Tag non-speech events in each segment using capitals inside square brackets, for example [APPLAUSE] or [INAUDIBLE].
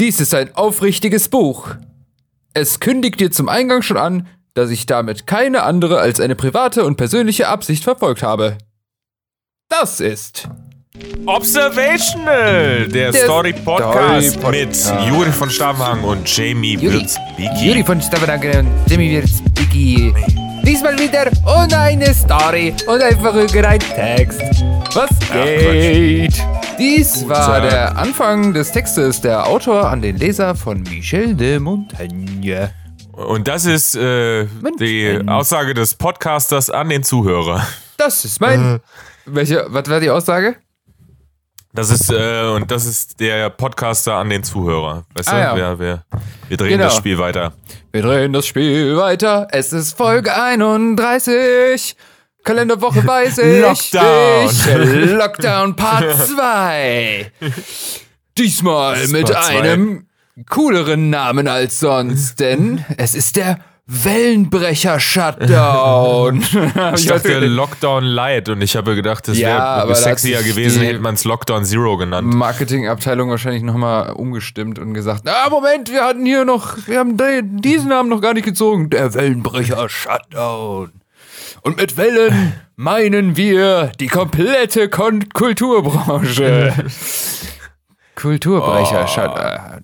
Dies ist ein aufrichtiges Buch. Es kündigt dir zum Eingang schon an, dass ich damit keine andere als eine private und persönliche Absicht verfolgt habe. Das ist Observational, der, Der Story-Podcast Story-Podcast. mit Juri von Stammhang und Jamie. Wirzbicki. Juri von Stavanagel und Jimmy Wirzbicki. Diesmal wieder ohne eine Story und einfach irgendein Text. Was geht? Dies war der Anfang des Textes der Autor an den Leser von Michel de Montaigne. Und das ist äh, die Aussage des Podcasters an den Zuhörer. Das ist mein. Welche, was war die Aussage? Das ist, äh, und das ist der Podcaster an den Zuhörer. Weißt du? Ah, ja. wir, wir, wir drehen Genau. das Spiel weiter. Wir drehen das Spiel weiter. Es ist Folge 31. Kalenderwoche weiß ich. Lockdown. Ich. Lockdown Part [LAUGHS] 2. Diesmal mit zwei. einem cooleren Namen als sonst, denn es ist der Wellenbrecher-Shutdown. [LAUGHS] [LAUGHS] Ich dachte Lockdown Light und ich habe gedacht, das Ja, wäre sexier gewesen, hätte man es Lockdown Zero genannt. Marketingabteilung wahrscheinlich nochmal umgestimmt und gesagt, ah, Moment, wir hatten hier noch, wir haben diesen Namen noch gar nicht gezogen. Der Wellenbrecher Shutdown. Und mit Wellen meinen wir die komplette Kon Kulturbranche. [LAUGHS] Kulturbrecher Shutdown.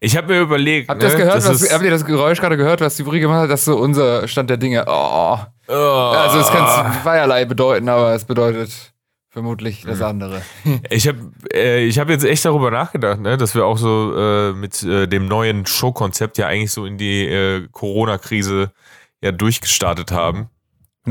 Ich habe mir überlegt, Habt ihr das ne, gehört? das was, habt ihr das Geräusch gerade gehört, was die Brie gemacht hat? Das ist so unser Stand der Dinge. Oh. Oh. Also es kann zweierlei bedeuten, aber es bedeutet vermutlich das andere. Ich habe äh, ich hab jetzt echt darüber nachgedacht, ne, dass wir auch so äh, mit äh, dem neuen Showkonzept ja eigentlich so in die äh, Corona-Krise ja durchgestartet haben.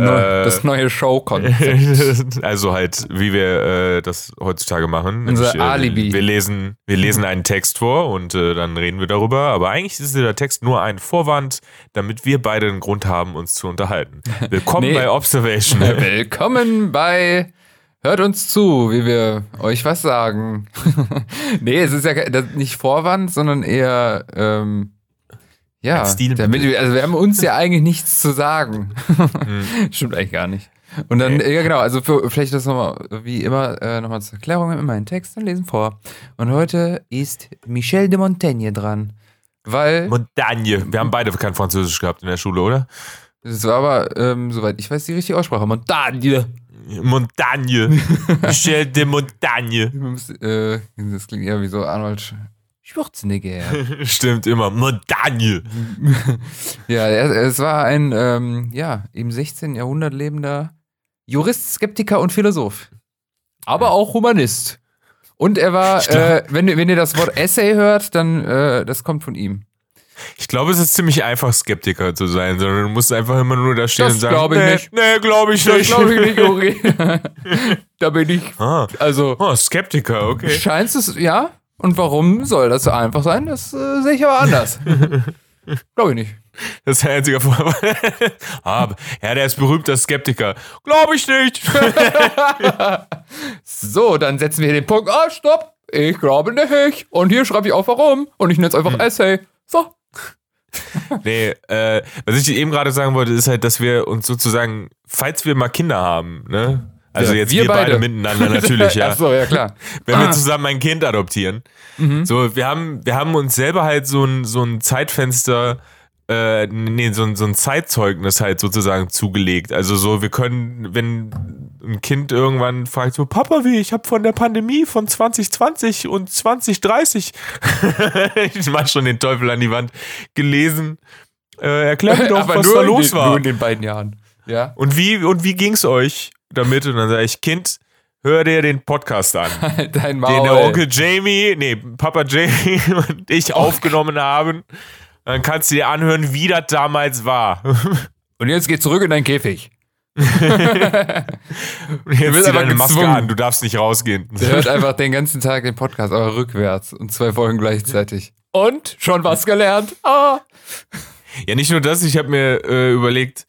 Neu- das neue Show-Konzept. [LAUGHS] also halt, wie wir äh, das heutzutage machen. Unser Nämlich, äh, Alibi. Wir lesen, wir lesen einen Text vor und äh, dann reden wir darüber. Aber eigentlich ist der Text nur ein Vorwand, damit wir beide einen Grund haben, uns zu unterhalten. Willkommen [LAUGHS] Nee. bei Observation. [LAUGHS] Willkommen bei Hört uns zu, wie wir euch was sagen. nee, es ist ja nicht Vorwand, sondern eher, ähm, ja, Stilmittel. damit wir, also wir haben uns ja eigentlich nichts zu sagen. [LAUGHS] Stimmt eigentlich gar nicht. Und dann, ja genau, also für, vielleicht das nochmal, wie immer, äh, nochmal zur Erklärung, immer einen Text und lesen vor. Und heute ist Michel de Montaigne dran. Weil, Montagne. Wir haben beide kein Französisch gehabt in der Schule, oder? es war aber, ähm, soweit ich weiß, die richtige Aussprache. Montagne. Montagne. [LAUGHS] Michel de Montagne. Äh, das klingt eher wie so Arnold Schwarzenegger. [LAUGHS] Stimmt immer. Montagne. [LAUGHS] ja, es war ein, ähm, ja, im 16. Jahrhundert lebender Jurist, Skeptiker und Philosoph. Aber auch Humanist. Und er war, äh, wenn, ihr- wenn ihr das Wort Essay hört, dann, äh, das kommt von ihm. Ich glaube, es ist ziemlich einfach, Skeptiker zu sein, sondern du musst einfach immer nur da stehen Das und sagen, glaub ich nee, nicht. nee, glaube ich Das nicht. glaube ich nicht, [LAUGHS] Uri. da bin ich, Ah, also, oh, Skeptiker, okay. scheint es, ja. Und warum soll das so einfach sein? Das äh, sehe ich aber anders. [LAUGHS] glaube ich nicht. Das ist der einzige Vorwand. [LAUGHS] ah, ja, der ist berühmter Skeptiker. Glaube ich nicht. [LAUGHS] So, dann setzen wir hier den Punkt. Ah, stopp. Ich glaube nicht. Und hier schreibe ich auch warum. Und ich nenne es einfach Hm. Essay. So. nee, äh, was ich eben gerade sagen wollte, ist halt, dass wir uns sozusagen, falls wir mal Kinder haben, ne? Also Ja, jetzt wir wir, beide. beide. miteinander natürlich, [LAUGHS] ja. Ach so, ja klar. wenn wir zusammen ein Kind adoptieren. So, wir haben, wir haben uns selber halt so ein, so ein Zeitfenster, äh, nee, so ein, so ein Zeitzeugnis halt sozusagen zugelegt. Also so, wir können, wenn ein Kind irgendwann fragt so, Papa, wie, ich habe von der Pandemie von 2020 und 2030, [LAUGHS] ich mach schon den Teufel an die Wand, gelesen. Äh, erklär mir [LAUGHS] doch, was da los den, war. Nur in den beiden Jahren. Ja. Und wie, und wie ging's euch damit? Und dann sage ich, Kind, hör dir den Podcast an [LAUGHS] Dein den Maul. der Onkel Jamie, nee, Papa Jamie [LAUGHS] und ich aufgenommen haben. Dann kannst du dir anhören, wie das damals war. [LAUGHS] Und jetzt geh zurück in deinen Käfig. Und jetzt zieh deine Maske an, du darfst nicht rausgehen. Der hört einfach den ganzen Tag den Podcast, aber rückwärts. Und zwei Folgen gleichzeitig. Und? Schon was gelernt? Ah. Ja, nicht nur das, ich habe mir äh, überlegt,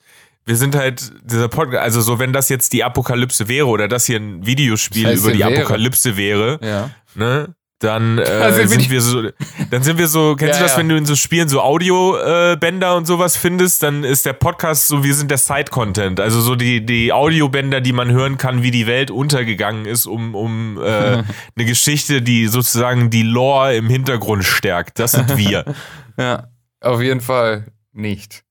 wir sind halt dieser Podcast, also so, wenn das jetzt die Apokalypse wäre oder das hier ein Videospiel Das heißt, über die wäre. Apokalypse wäre, Ja. ne? dann [LAUGHS] äh, sind wir sind wir so, dann sind wir so, kennst Ja, du das, wenn du in so Spielen so Audiobänder äh, und sowas findest, dann ist der Podcast so, wir sind der Side-Content, also so die, die Audiobänder, die man hören kann, wie die Welt untergegangen ist, um, um äh, [LAUGHS] eine Geschichte, die sozusagen die Lore im Hintergrund stärkt. Das sind wir. [LAUGHS] Ja, auf jeden Fall nicht.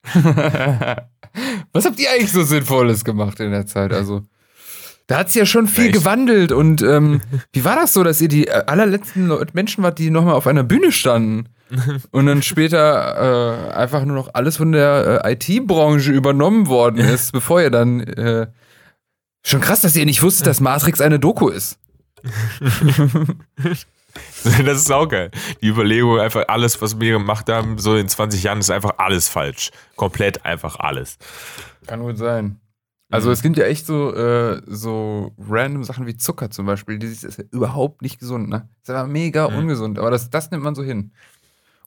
Was habt ihr eigentlich so Sinnvolles gemacht in der Zeit? Also, da hat es ja schon viel Echt? gewandelt. Und ähm, wie war das so, dass ihr die äh, allerletzten Menschen wart, die nochmal auf einer Bühne standen? [LAUGHS] Und dann später äh, einfach nur noch alles von der äh, IT-Branche übernommen worden ist, bevor ihr dann. Äh, schon krass, dass ihr nicht wusstet, dass Matrix eine Doku ist. [LAUGHS] [LAUGHS] Das ist auch geil. Die Überlegung, einfach alles, was wir gemacht haben, so in 20 Jahren, ist einfach alles falsch. Komplett einfach alles. Kann gut sein. Also Mhm. es gibt ja echt so, äh, so random Sachen wie Zucker zum Beispiel. Das ist ja überhaupt nicht gesund, ne? Das ist aber mega Mhm. ungesund, aber das, das nimmt man so hin.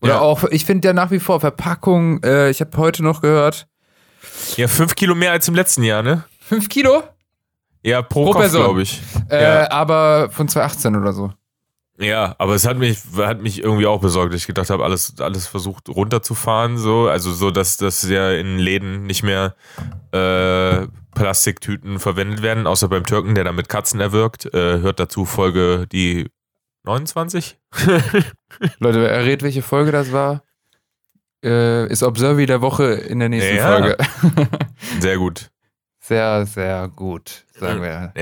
Oder Ja. auch, ich finde ja nach wie vor Verpackung, äh, ich habe heute noch gehört, Ja, fünf Kilo mehr als im letzten Jahr, ne? 5 Kilo, Ja, pro, Pro Kopf, Person. glaube ich. äh, Ja. aber von 2018 oder so. Ja, aber es hat mich, hat mich irgendwie auch besorgt. Ich gedacht habe, alles, alles versucht runterzufahren, so. Also so, dass, dass ja in Läden nicht mehr äh, Plastiktüten verwendet werden, außer beim Türken, der damit Katzen erwürgt. Äh, hört dazu Folge die 29? [LAUGHS] Leute, wer errät, welche Folge das war? Äh, ist Observi der Woche in der nächsten Ja. Folge. Sehr gut. [LAUGHS] sehr, sehr gut, sagen wir.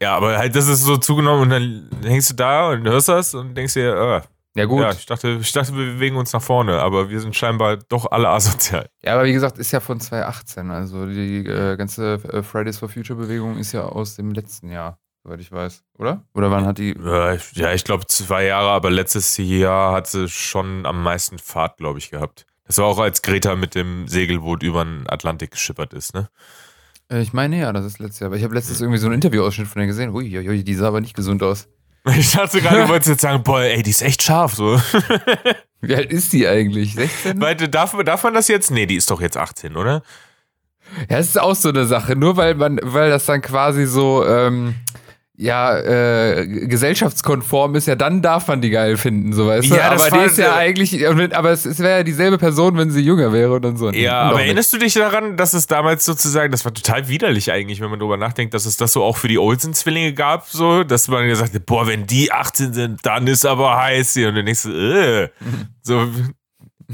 Ja, aber halt, das ist so zugenommen und dann hängst du da und hörst das und denkst dir, äh, Ja, gut. ja, ich dachte, ich dachte, wir bewegen uns nach vorne, aber wir sind scheinbar doch alle asozial. Ja, aber wie gesagt, ist ja von 2018. Also die äh, ganze äh, Fridays for Future Bewegung ist ja aus dem letzten Jahr, soweit ich weiß. Oder? Oder wann hat die. Ja, ich- ja, ich glaube zwei Jahre, aber letztes Jahr hat sie schon am meisten Fahrt, glaube ich, gehabt. Das war auch als Greta mit dem Segelboot über den Atlantik geschippert ist, ne? Äh, ich meine ja, das ist letztes Jahr. Aber ich habe letztens irgendwie so einen Interviewausschnitt von der gesehen. Ui, ui, die sah aber nicht gesund aus. [LAUGHS] Ich dachte gerade, du [LAUGHS] wolltest jetzt sagen, boah, ey, die ist echt scharf, so. [LAUGHS] Wie alt ist die eigentlich? 16? Weil, darf, darf man das jetzt? Nee, die ist doch jetzt 18, oder? Ja, es ist auch so eine Sache. Nur weil man, weil das dann quasi so, ähm, ja, äh, gesellschaftskonform ist, ja, dann darf man die geil finden, so weißt du. Ja, aber die ist ja eigentlich, aber es, es wäre ja dieselbe Person, wenn sie jünger wäre und dann so. Ja, aber nicht. erinnerst du dich daran, dass es damals sozusagen, das war total widerlich eigentlich, wenn man drüber nachdenkt, dass es das so auch für die Olsen-Zwillinge gab, so, dass man gesagt hat, boah, wenn die 18 sind, dann ist aber heiß hier. Und dann denkst du, äh, [LAUGHS] so,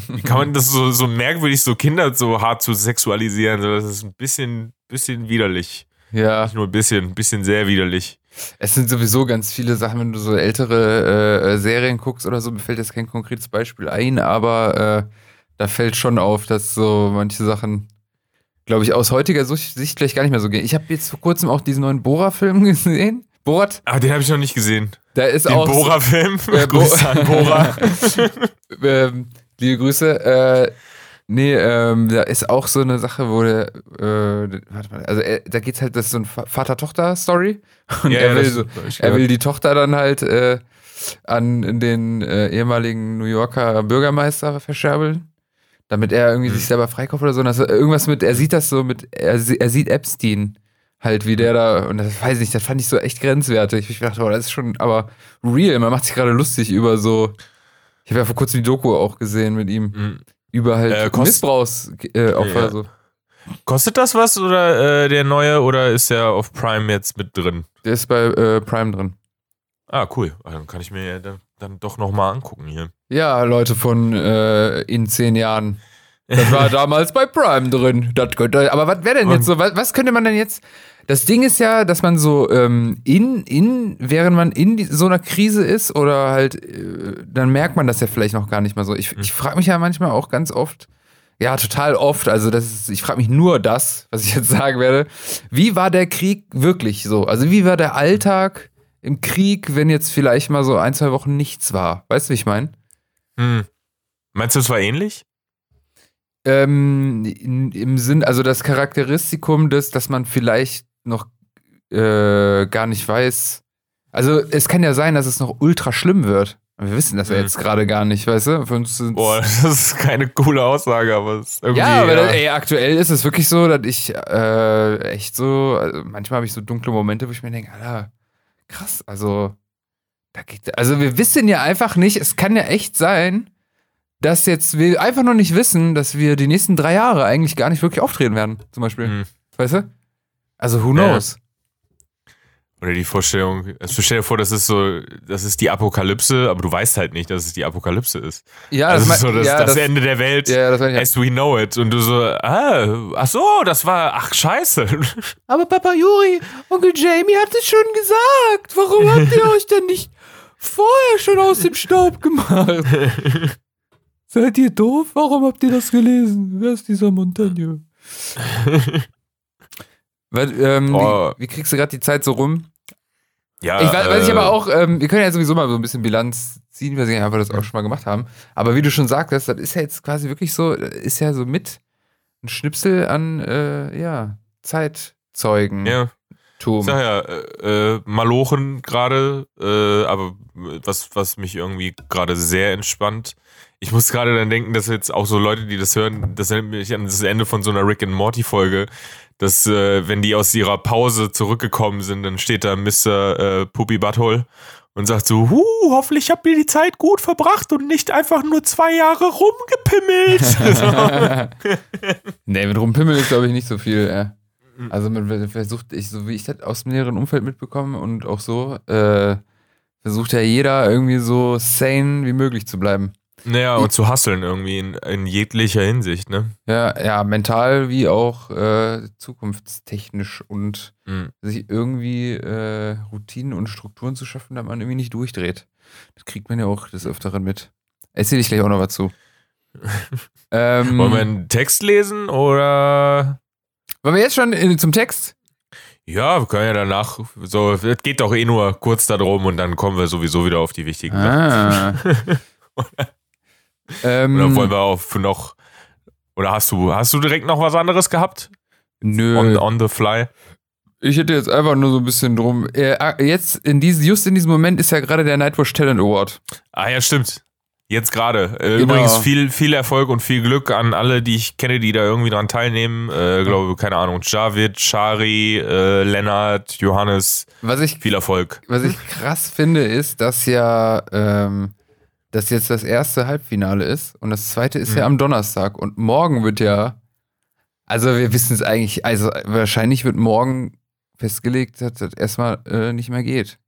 wie kann man das so, so merkwürdig, so Kinder so hart zu sexualisieren? So, das ist ein bisschen, bisschen widerlich. Ja. Nicht nur ein bisschen, ein bisschen sehr widerlich. Es sind sowieso ganz viele Sachen, wenn du so ältere äh, äh, Serien guckst oder so, mir fällt jetzt kein konkretes Beispiel ein, aber äh, da fällt schon auf, dass so manche Sachen, glaube ich, aus heutiger Sicht vielleicht gar nicht mehr so gehen. Ich habe jetzt vor kurzem auch diesen neuen Bora-Film [LAUGHS] gesehen. Borat, Ah, den habe ich noch nicht gesehen. da ist Den auch. Bora-Film. Äh, [LAUGHS] Bo- Grüße an Bora. [LAUGHS] ähm, liebe Grüße. Äh, nee, ähm, da ist auch so eine Sache, wo der, äh, warte mal, also er, da geht's halt, das ist so ein Va- Vater-Tochter-Story. [LAUGHS] Und Ja, er, ja, will so, er will die Tochter dann halt äh, an den äh, ehemaligen New Yorker Bürgermeister verscherbeln. Damit er irgendwie Hm. sich selber freikauft oder so. Und das, irgendwas mit, er sieht das so mit, er, er sieht Epstein halt, wie der da, und das weiß ich nicht, das fand ich so echt grenzwertig. Ich dachte, oh, das ist schon, aber real, man macht sich gerade lustig über so, ich habe ja vor kurzem die Doku auch gesehen mit ihm, Mhm. Über halt Äh, Missbrauchsopfer. Äh, Ja. so. Kostet das was oder äh, der neue oder ist der auf Prime jetzt mit drin? Der ist bei äh, Prime drin. Ah, cool. Ah, Dann kann ich mir ja dann, dann doch nochmal angucken hier. Ja, Leute von äh, in zehn Jahren. Das war [LAUGHS] damals bei Prime drin. Das könnte, aber was wäre denn jetzt so? Was, was könnte man denn jetzt? Das Ding ist ja, dass man so ähm, in, in, während man in die, so einer Krise ist oder halt, äh, dann merkt man das ja vielleicht noch gar nicht mal so. Ich, ich frage mich ja manchmal auch ganz oft, ja, total oft, also das ist, ich frage mich nur das, was ich jetzt sagen werde. Wie war der Krieg wirklich so? Also wie war der Alltag im Krieg, wenn jetzt vielleicht mal so ein, zwei Wochen nichts war? Weißt du, wie ich meine? Hm. Meinst du, es war ähnlich? Ähm, in, Im Sinn, also das Charakteristikum des, dass man vielleicht noch äh, gar nicht weiß. Also es kann ja sein, dass es noch ultra schlimm wird. Wir wissen das ja Mhm. jetzt gerade gar nicht, weißt du? Für uns Boah, [LAUGHS] das ist keine coole Aussage, aber es ist irgendwie. ja, aber Das, ey, aktuell ist es wirklich so, dass ich äh, echt so, also manchmal habe ich so dunkle Momente, wo ich mir denke, Alter, krass, also Da geht, also wir wissen ja einfach nicht, es kann ja echt sein, dass jetzt wir einfach noch nicht wissen, dass wir die nächsten drei Jahre eigentlich gar nicht wirklich auftreten werden, zum Beispiel. Hm. Weißt du? Also who Ja. knows? Oder die Vorstellung, also stell dir vor, das ist so, das ist die Apokalypse, aber du weißt halt nicht, dass es die Apokalypse ist. Ja, das mein- ist so das, ja, das, Ende der Welt. Ja, das ich. As we know it. Und du so, ah, ach so, das war, ach scheiße. [LAUGHS] Aber Papa Juri, Onkel Jamie hat es schon gesagt. Warum habt ihr euch denn nicht vorher schon aus dem Staub gemacht? [LAUGHS] Seid ihr doof? Warum habt ihr das gelesen? Wer ist dieser Montagne? [LAUGHS] Weil, ähm, Oh. wie, wie kriegst du gerade die Zeit so rum? Ja, Ich weiß, weiß ich äh, aber auch, ähm, wir können ja sowieso mal so ein bisschen Bilanz ziehen, weil wir das auch schon mal gemacht haben. Aber wie du schon sagtest, das ist ja jetzt quasi wirklich so, ist ja so mit ein Schnipsel an, äh, ja, Zeitzeugen. Ja, Tum. ich sag ja, äh, äh, Malochen gerade, äh, aber was, was mich irgendwie gerade sehr entspannt. Ich muss gerade dann denken, dass jetzt auch so Leute, die das hören, das erinnert mich an das Ende von so einer Rick and Morty Folge, dass äh, wenn die aus ihrer Pause zurückgekommen sind, dann steht da Mr. Äh, Puppy Butthole und sagt so, huh, hoffentlich habt ihr die Zeit gut verbracht und nicht einfach nur zwei Jahre rumgepimmelt. [LAUGHS] [LAUGHS] Nee, mit Rumpimmel ist, glaube ich, nicht so viel. Ja. Mhm. Also man versucht, ich, so wie ich das aus dem näheren Umfeld mitbekomme und auch so, äh, versucht ja jeder irgendwie so sane wie möglich zu bleiben. Naja, und zu hasseln irgendwie in, in jeglicher Hinsicht, ne? Ja, ja, mental wie auch äh, zukunftstechnisch und Mhm. sich irgendwie äh, Routinen und Strukturen zu schaffen, damit man irgendwie nicht durchdreht. Das kriegt man ja auch des Öfteren mit. Erzähle ich gleich auch noch was zu. [LAUGHS] ähm, Wollen wir einen Text lesen oder? wollen wir jetzt schon in, zum Text? Ja, wir können ja danach, so, es geht doch eh nur kurz darum und dann kommen wir sowieso wieder auf die wichtigen Sachen. [LAUGHS] Ähm, Oder wollen wir auf noch, oder hast du, hast du direkt noch was anderes gehabt? nö. On, on the fly? Ich hätte jetzt einfach nur so ein bisschen drum. Äh, ah, jetzt, in diesem, just in diesem Moment ist ja gerade der Nightwatch Talent Award. Ah ja, stimmt. Jetzt gerade. Äh, Genau. Übrigens viel, viel Erfolg und viel Glück an alle, die ich kenne, die da irgendwie dran teilnehmen. Äh, glaube, keine Ahnung, Javid, Shari, äh, Lennart, Johannes, Was ich, viel Erfolg. was ich krass finde, ist, dass ja ähm, das jetzt das erste Halbfinale ist und das zweite ist ja Mhm. am Donnerstag und morgen wird ja, also wir wissen es eigentlich, also wahrscheinlich wird morgen festgelegt, dass das erstmal äh, nicht mehr geht.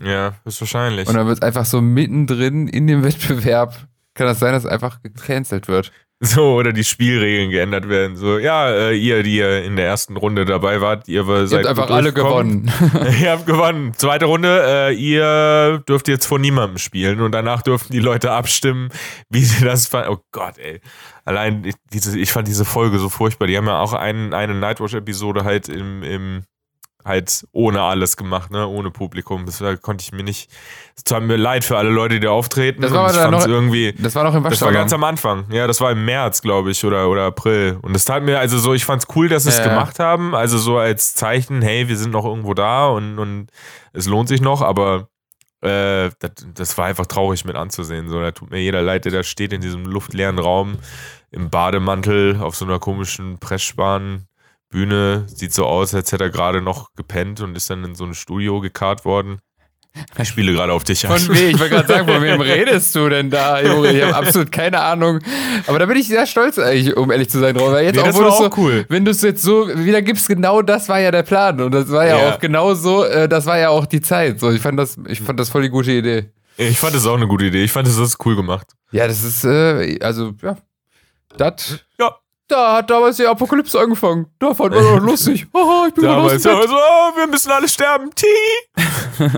Ja, ist wahrscheinlich. Und dann wird es einfach so mittendrin in dem [LAUGHS] Wettbewerb, kann das sein, dass es einfach gecancelt wird. [LAUGHS] So, oder die Spielregeln geändert werden. So, ja, äh, ihr, die ihr in der ersten Runde dabei wart, ihr Ihr seid habt einfach alle gewonnen. [LAUGHS] ihr habt gewonnen. Zweite Runde, äh, ihr dürft jetzt vor niemandem spielen und danach dürften die Leute abstimmen, wie sie das fanden. Oh Gott, ey. Allein, ich, diese, ich fand diese Folge so furchtbar. Die haben ja auch einen, eine Nightwatch-Episode halt im, im, halt ohne alles gemacht, ne, ohne Publikum. Das konnte ich mir nicht, es tat mir leid für alle Leute, die da auftreten. Das war und ich noch- irgendwie, Das war noch im das war ganz Waschsalon. am Anfang. Ja, das war im März, glaube ich, oder, oder April. Und es tat mir, also so, ich fand's cool, dass sie es Ja, gemacht haben. Also so als Zeichen, hey, wir sind noch irgendwo da und, und es lohnt sich noch, aber äh, das, das war einfach traurig mit anzusehen. So, da tut mir jeder leid, der da steht in diesem luftleeren Raum im Bademantel auf so einer komischen Presssparen. Bühne sieht so aus, als hätte er gerade noch gepennt und ist dann in so ein Studio gekarrt worden. Ich spiele gerade auf dich an. Von wem? Ich wollte gerade sagen, von wem redest du denn da, Junge? Ich habe absolut keine Ahnung. Aber da bin ich sehr stolz eigentlich, um ehrlich zu sein, drauf. Weil jetzt Nee, auch, wo auch so, cool. wenn du es jetzt so wieder gibst, genau das war ja der Plan. Und das war ja, Ja. auch genau so, äh, das war ja auch die Zeit. So, ich fand das, ich fand das voll die gute Idee. Ich fand das auch eine gute Idee. Ich fand das ist cool gemacht. Ja, das ist, äh, also, ja. Das. Ja. Da hat damals die Apokalypse angefangen. Da fand man doch lustig. [LAUGHS] Haha, ich bin Damals so, oh, wir müssen alle sterben. Tee. [LAUGHS]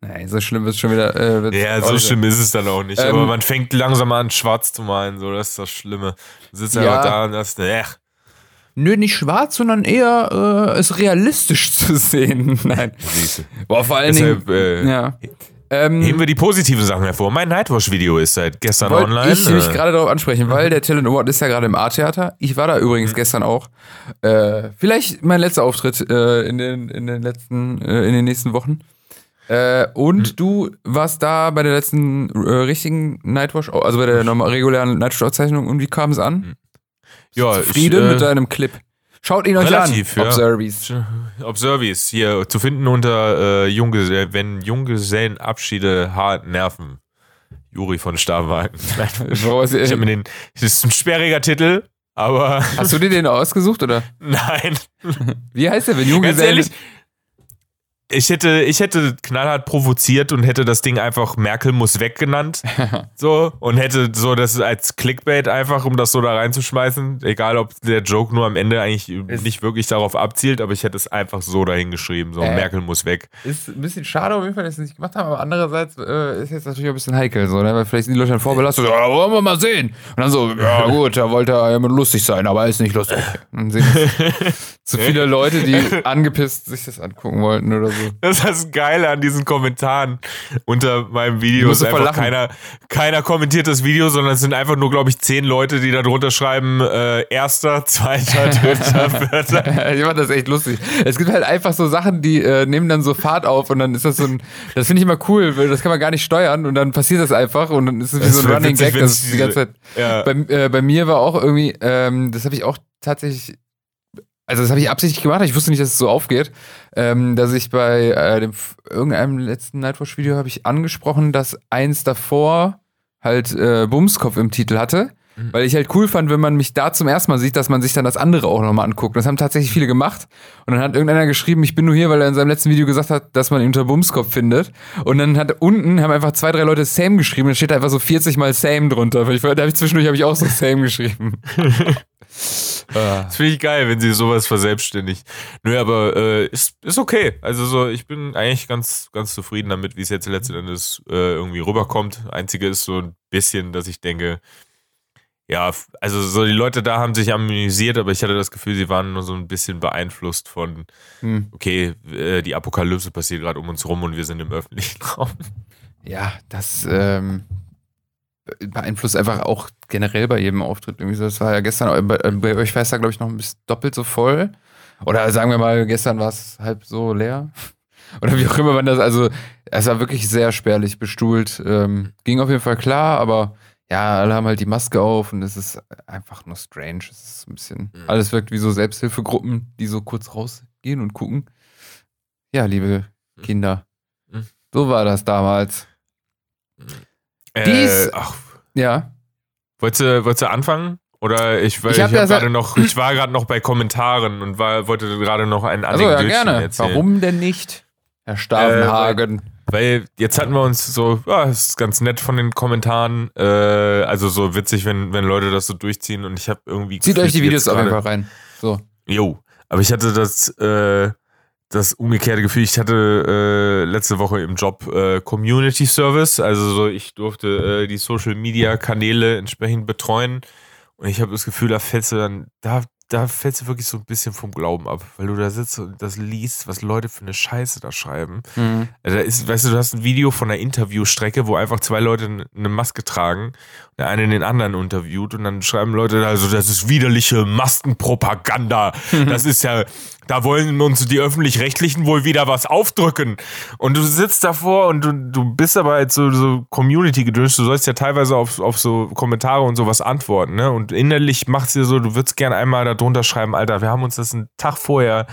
Nein, so schlimm wird es schon wieder. Äh, Ja, so schlimm ist es dann auch nicht. Ähm, aber man fängt langsam an, schwarz zu malen. So, das ist das Schlimme. Du sitzt Ja. einfach da und das, äh, Nö, nicht schwarz, sondern eher äh, es realistisch [LAUGHS] zu sehen. Nein. Boah, vor allen Deshalb, Dingen. äh, ja. Ähm, Heben wir die positiven Sachen hervor. Mein Nightwash-Video ist seit gestern online. ich mich Äh, gerade darauf ansprechen, weil der Talent Award ist ja gerade im A-Theater. Ich war da übrigens Mhm. gestern auch. Äh, vielleicht mein letzter Auftritt äh, in, den, in den letzten, äh, in den nächsten Wochen. Äh, und Mhm. du warst da bei der letzten äh, richtigen Nightwash, also bei der normal, regulären Nightwash-Auszeichnung und wie kam es an? ja, ich, Friede äh, mit deinem Clip. Schaut ihn euch Relativ, an. ja. Observies. Observies, hier zu finden unter äh, Junggesell, wenn Junggesellenabschiede hart nerven. Juri von [LAUGHS] ist- Ich hab mir den, das ist ein sperriger Titel, aber Hast du dir den ausgesucht oder? [LAUGHS] nein. Wie heißt der, wenn Ganz Junggesellen? ehrlich, ich hätte, ich hätte knallhart provoziert und hätte das Ding einfach Merkel muss weg genannt. [LAUGHS] so, und hätte so das als Clickbait einfach, um das so da reinzuschmeißen. Egal, ob der Joke nur am Ende eigentlich nicht wirklich darauf abzielt, aber ich hätte es einfach so dahin geschrieben. So, Äh. Merkel muss weg. Ist ein bisschen schade auf jeden Fall, dass sie es nicht gemacht haben, aber andererseits äh, ist jetzt natürlich auch ein bisschen heikel, so, ne? weil vielleicht sind die Leute dann vorbelastet, so, ja, wollen wir mal sehen. Und dann so, ja [LAUGHS] gut, da wollte er ja lustig sein, aber er ist nicht lustig. Und [LAUGHS] dann sehen zu viele Leute, die angepisst sich das angucken wollten oder so. [LAUGHS] Das ist das Geile an diesen Kommentaren unter meinem Video. Ist einfach lachen. keiner, keiner kommentiert das Video, sondern es sind einfach nur, glaube ich, zehn Leute, die da drunter schreiben, äh, erster, [LAUGHS] zweiter, dritter, [LAUGHS] vierter. ich fand das echt lustig. Es gibt halt einfach so Sachen, die äh, nehmen dann so Fahrt auf und dann ist das so ein, das finde ich immer cool, weil das kann man gar nicht steuern und dann passiert das einfach und dann ist es wie Das so ein Running Gag, das ist die ganze Zeit. Ja. Bei, äh, bei mir war auch irgendwie, ähm, das habe ich auch tatsächlich, also das habe ich absichtlich gemacht, ich wusste nicht, dass es so aufgeht, ähm, dass ich bei äh, dem, irgendeinem letzten Nightwatch-Video habe ich angesprochen, dass eins davor halt äh, Bumskopf im Titel hatte. Weil ich halt cool fand, wenn man mich da zum ersten Mal sieht, dass man sich dann das andere auch nochmal anguckt. Das haben tatsächlich viele gemacht. Und dann hat irgendeiner geschrieben, ich bin nur hier, weil er in seinem letzten Video gesagt hat, dass man ihn unter Bumskopf findet. Und dann hat unten, haben einfach zwei, drei Leute Same geschrieben. Dann steht da einfach so 40 mal Same drunter. Ich, da hab ich zwischendurch habe ich auch so Same geschrieben. [LAUGHS] Ah. Das finde ich geil, wenn sie sowas verselbstständigt. Nö, aber äh, ist, ist okay. Also so, ich bin eigentlich ganz, ganz zufrieden damit, wie es jetzt letzten Endes äh, irgendwie rüberkommt. Einzige ist so ein bisschen, dass ich denke, ja, also so die Leute da haben sich amüsiert, aber ich hatte das Gefühl, sie waren nur so ein bisschen beeinflusst von, Hm. okay, äh, die Apokalypse passiert gerade um uns rum und wir sind im öffentlichen [LAUGHS] Raum. Ja, das ähm, beeinflusst einfach auch generell bei jedem Auftritt. Irgendwie so. Das war ja gestern, äh, bei, äh, bei euch war es da, glaube ich, noch ein bisschen doppelt so voll. Oder sagen wir mal, gestern war es halb so leer. [LAUGHS] Oder wie auch immer man das, also es war wirklich sehr spärlich bestuhlt. Ähm, ging auf jeden Fall klar, aber ja, alle haben halt die Maske auf und es ist einfach nur strange. Es ist ein bisschen, Mhm. alles wirkt wie so Selbsthilfegruppen, die so kurz rausgehen und gucken. Ja, liebe Kinder, Mhm. so war das damals. Äh, Dies- ach, Ja. wolltest du, wolltest du anfangen? Oder ich, weil Ich ich, hab ja gerade sa- noch, ich war gerade noch bei Kommentaren und war, wollte gerade noch einen Also ja, gerne. erzählen. Warum denn nicht, Herr Stavenhagen? Weil jetzt hatten wir uns so, ja, das ist ganz nett von den Kommentaren, äh, also so witzig, wenn, wenn Leute das so durchziehen und ich habe irgendwie. Zieht euch die Videos auf jeden Fall rein. So. Jo, aber ich hatte das, äh, das umgekehrte Gefühl. Ich hatte äh, letzte Woche im Job äh, Community Service, also so ich durfte äh, die Social Media Kanäle entsprechend betreuen und ich habe das Gefühl, da fällst du dann, da, da fällst du wirklich so ein bisschen vom Glauben ab, weil du da sitzt und das liest, was Leute für eine Scheiße da schreiben. Mhm. Also Da ist, weißt du, du hast ein Video von einer Interviewstrecke, wo einfach zwei Leute eine Maske tragen, der eine den anderen interviewt und dann schreiben Leute, also das ist widerliche Maskenpropaganda. [LAUGHS] Das ist ja, da wollen uns die Öffentlich-Rechtlichen wohl wieder was aufdrücken. Und du sitzt davor und du, du bist aber als so, so Community-gedöns, du sollst ja teilweise auf, auf so Kommentare und sowas antworten, ne? Und innerlich macht es dir so, du würdest gerne einmal da drunter schreiben, Alter, wir haben uns das einen Tag vorher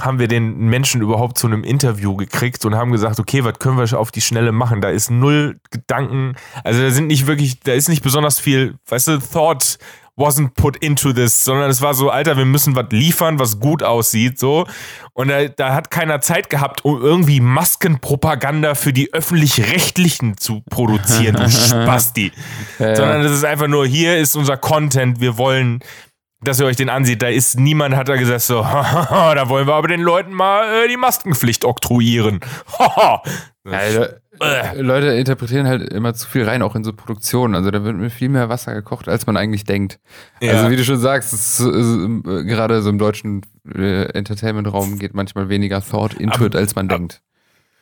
haben wir den Menschen überhaupt zu einem Interview gekriegt und haben gesagt, okay, was können wir auf die Schnelle machen? Da ist null Gedanken, also da sind nicht wirklich, da ist nicht besonders viel, weißt du, Thought wasn't put into this, sondern es war so, Alter, wir müssen was liefern, was gut aussieht, so. Und da, da hat keiner Zeit gehabt, um irgendwie Maskenpropaganda für die Öffentlich-Rechtlichen zu produzieren, du [LAUGHS] Spasti. Ja, Sondern das ist einfach nur, hier ist unser Content, wir wollen, dass ihr euch den ansieht. Da ist niemand, hat da gesagt, so, [LAUGHS] da wollen wir aber den Leuten mal äh, die Maskenpflicht oktroyieren. [LAUGHS] Le Äh. Leute interpretieren halt immer zu viel rein, auch in so Produktionen. Also da wird mir viel mehr Wasser gekocht, als man eigentlich denkt. Ja. Also wie du schon sagst, es ist, so- äh, gerade so im deutschen äh, Entertainment-Raum geht manchmal weniger Thought into Aber- it, als man denkt.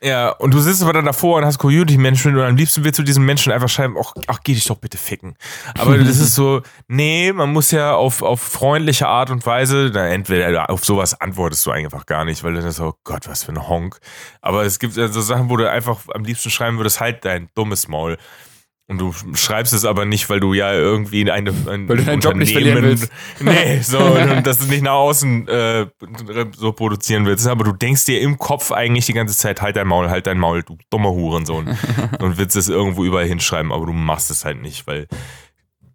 Ja, und du sitzt aber dann davor und hast Community-Menschen und am liebsten willst du diesen Menschen einfach schreiben, ach, ach geh dich doch bitte ficken. Aber das ist so, [LAUGHS] nee, man muss ja auf, auf freundliche Art und Weise, na, entweder auf sowas antwortest du einfach gar nicht, weil dann so, oh Gott, was für ein Honk. Aber es gibt so Sachen, wo du einfach am liebsten schreiben würdest, halt dein dummes Maul. Und du schreibst es aber nicht, weil du ja irgendwie eine, ein Weil du deinen Job nicht verlieren willst. [LAUGHS] Nee, so, [LAUGHS] und das nicht nach außen äh, so produzieren willst. Aber du denkst dir im Kopf eigentlich die ganze Zeit, halt dein Maul, halt dein Maul, du dummer Hurensohn. [LAUGHS] und willst es irgendwo überall hinschreiben, aber du machst es halt nicht, weil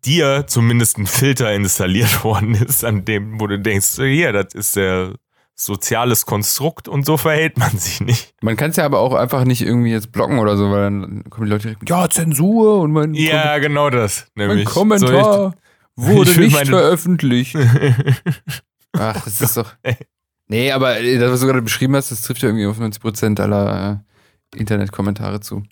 dir zumindest ein Filter installiert worden ist, an dem, wo du denkst, hier, das ist der soziales Konstrukt und so verhält man sich nicht. Man kann es ja aber auch einfach nicht irgendwie jetzt blocken oder so, weil dann kommen die Leute direkt mit, ja, Zensur und mein, Ja, genau das. mein Nämlich. Kommentar So, wurde ich will nicht veröffentlicht. [LAUGHS] Ach, das ist doch. Nee, aber das, was du gerade beschrieben hast, das trifft ja irgendwie auf 90% aller äh, Internetkommentare zu.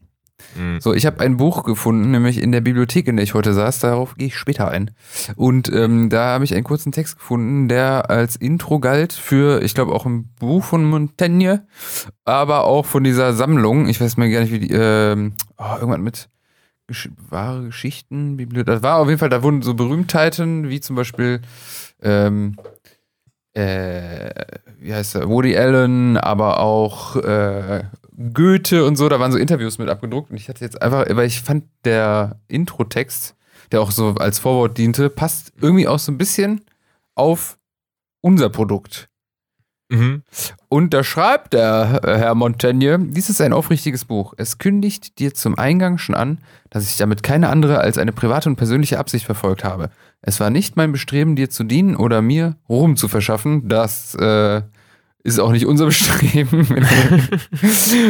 Mhm. So, ich habe ein Buch gefunden, nämlich in der Bibliothek, in der ich heute saß. Darauf gehe ich später ein. Und ähm, da habe ich einen kurzen Text gefunden, der als Intro galt für, ich glaube, auch ein Buch von Montaigne, aber auch von dieser Sammlung. Ich weiß mal gar nicht, wie die, ähm, oh, irgendwann mit Gesch wahre Geschichten, Bibliothek. Das war auf jeden Fall, da wurden so Berühmtheiten, wie zum Beispiel, ähm, äh, wie heißt er, Woody Allen, aber auch äh, Goethe und so, da waren so Interviews mit abgedruckt und ich hatte jetzt einfach, weil ich fand der Introtext, der auch so als Vorwort diente, passt irgendwie auch so ein bisschen auf unser Produkt. Mhm. Und da schreibt der äh, Herr Montaigne, dies ist ein aufrichtiges Buch. Es kündigt dir zum Eingang schon an, dass ich damit keine andere als eine private und persönliche Absicht verfolgt habe. Es war nicht mein Bestreben, dir zu dienen oder mir Ruhm zu verschaffen. Das äh, ist auch nicht unser Bestreben. [LAUGHS]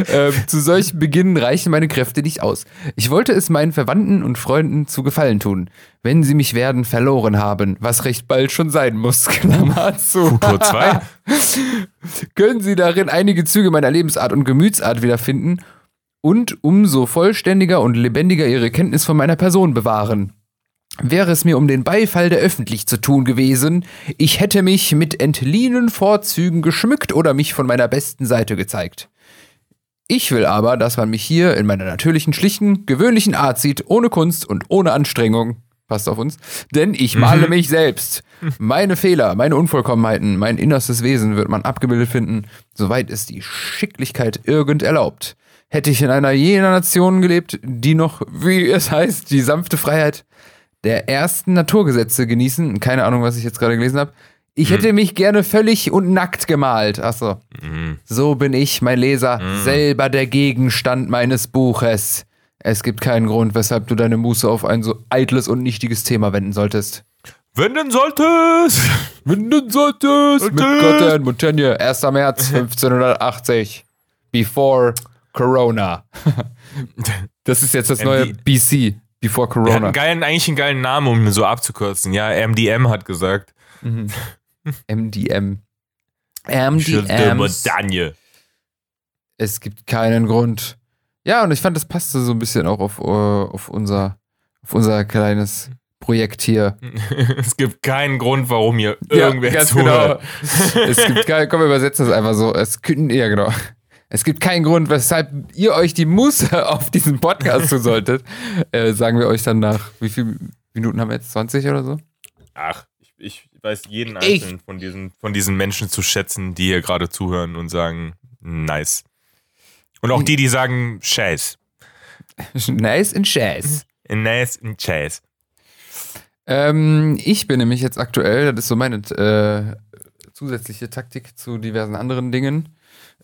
ähm, zu solchen Beginnen reichen meine Kräfte nicht aus. Ich wollte es meinen Verwandten und Freunden zu Gefallen tun, wenn sie mich werden verloren haben, was recht bald schon sein muss. [LAUGHS] Klammer zu. Futur 2. [LAUGHS] Können Sie darin einige Züge meiner Lebensart und Gemütsart wiederfinden und umso vollständiger und lebendiger Ihre Kenntnis von meiner Person bewahren. Wäre es mir um den Beifall der Öffentlich zu tun gewesen, ich hätte mich mit entliehenen Vorzügen geschmückt oder mich von meiner besten Seite gezeigt. Ich will aber, dass man mich hier in meiner natürlichen, schlichten, gewöhnlichen Art sieht, ohne Kunst und ohne Anstrengung. Passt auf uns. Denn ich male mich selbst. Meine Fehler, meine Unvollkommenheiten, mein innerstes Wesen wird man abgebildet finden, soweit es die Schicklichkeit irgend erlaubt. Hätte ich in einer jener Nation gelebt, die noch, wie es heißt, die sanfte Freiheit der ersten Naturgesetze genießen, keine Ahnung, was ich jetzt gerade gelesen habe, ich hätte mich gerne völlig und nackt gemalt. Achso. Mhm. So bin ich, mein Leser, selber der Gegenstand meines Buches. Es gibt keinen Grund, weshalb du deine Muße auf ein so eitles und nichtiges Thema wenden solltest. Wenn denn solltest. [LAUGHS] Wenden solltest! Mit Solltest! Gott und Montaigne, 1. März 1580. Before Corona. [LAUGHS] Das ist jetzt das neue MD. BC. Before Der hat Corona. einen geilen, eigentlich einen geilen Namen, um ihn so abzukürzen. Ja, MDM hat gesagt. MDM. Schilde MDM. Montagne. Es gibt keinen Grund. Ja, und ich fand, das passte so ein bisschen auch auf, äh, auf, unser, auf unser kleines Projekt hier. [LAUGHS] es gibt keinen Grund, warum ihr Ja, irgendwer ganz zuhört. genau. Es gibt [LAUGHS] kein, komm, wir übersetzen das einfach so. Es, ja, genau. Es gibt keinen Grund, weshalb ihr euch die Muße [LAUGHS] auf diesen Podcast tun solltet. [LAUGHS] Äh, sagen wir euch dann nach, wie viele Minuten haben wir jetzt? 20 oder so? Ach, ich, ich weiß jeden Ich- einzelnen von diesen, von diesen Menschen zu schätzen, die hier gerade zuhören und sagen, nice. Und auch die, die sagen, Scheiß. [LAUGHS] Nice and Jazz. Nice und Scheiß. Ähm, ich bin nämlich jetzt aktuell, das ist so meine äh, zusätzliche Taktik zu diversen anderen Dingen,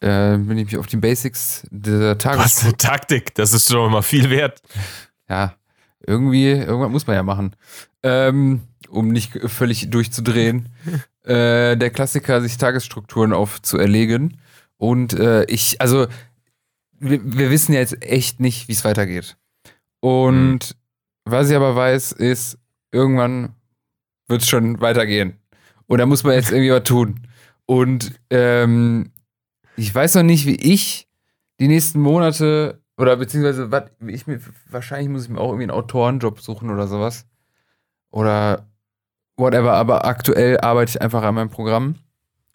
äh, bin ich mich auf die Basics der Was Tages... eine Taktik, das ist schon mal viel wert. Ja, irgendwie, irgendwas muss man ja machen. Ähm, um nicht völlig durchzudrehen. [LAUGHS] äh, der Klassiker, sich Tagesstrukturen aufzuerlegen. Und äh, ich, also, wir, wir wissen ja jetzt echt nicht, wie es weitergeht. Und was ich aber weiß, ist, irgendwann wird es schon weitergehen. Und da muss man jetzt irgendwie was tun. Und ähm, ich weiß noch nicht, wie ich die nächsten Monate oder beziehungsweise was ich mir wahrscheinlich muss ich mir auch irgendwie einen Autorenjob suchen oder sowas. Oder whatever, aber aktuell arbeite ich einfach an meinem Programm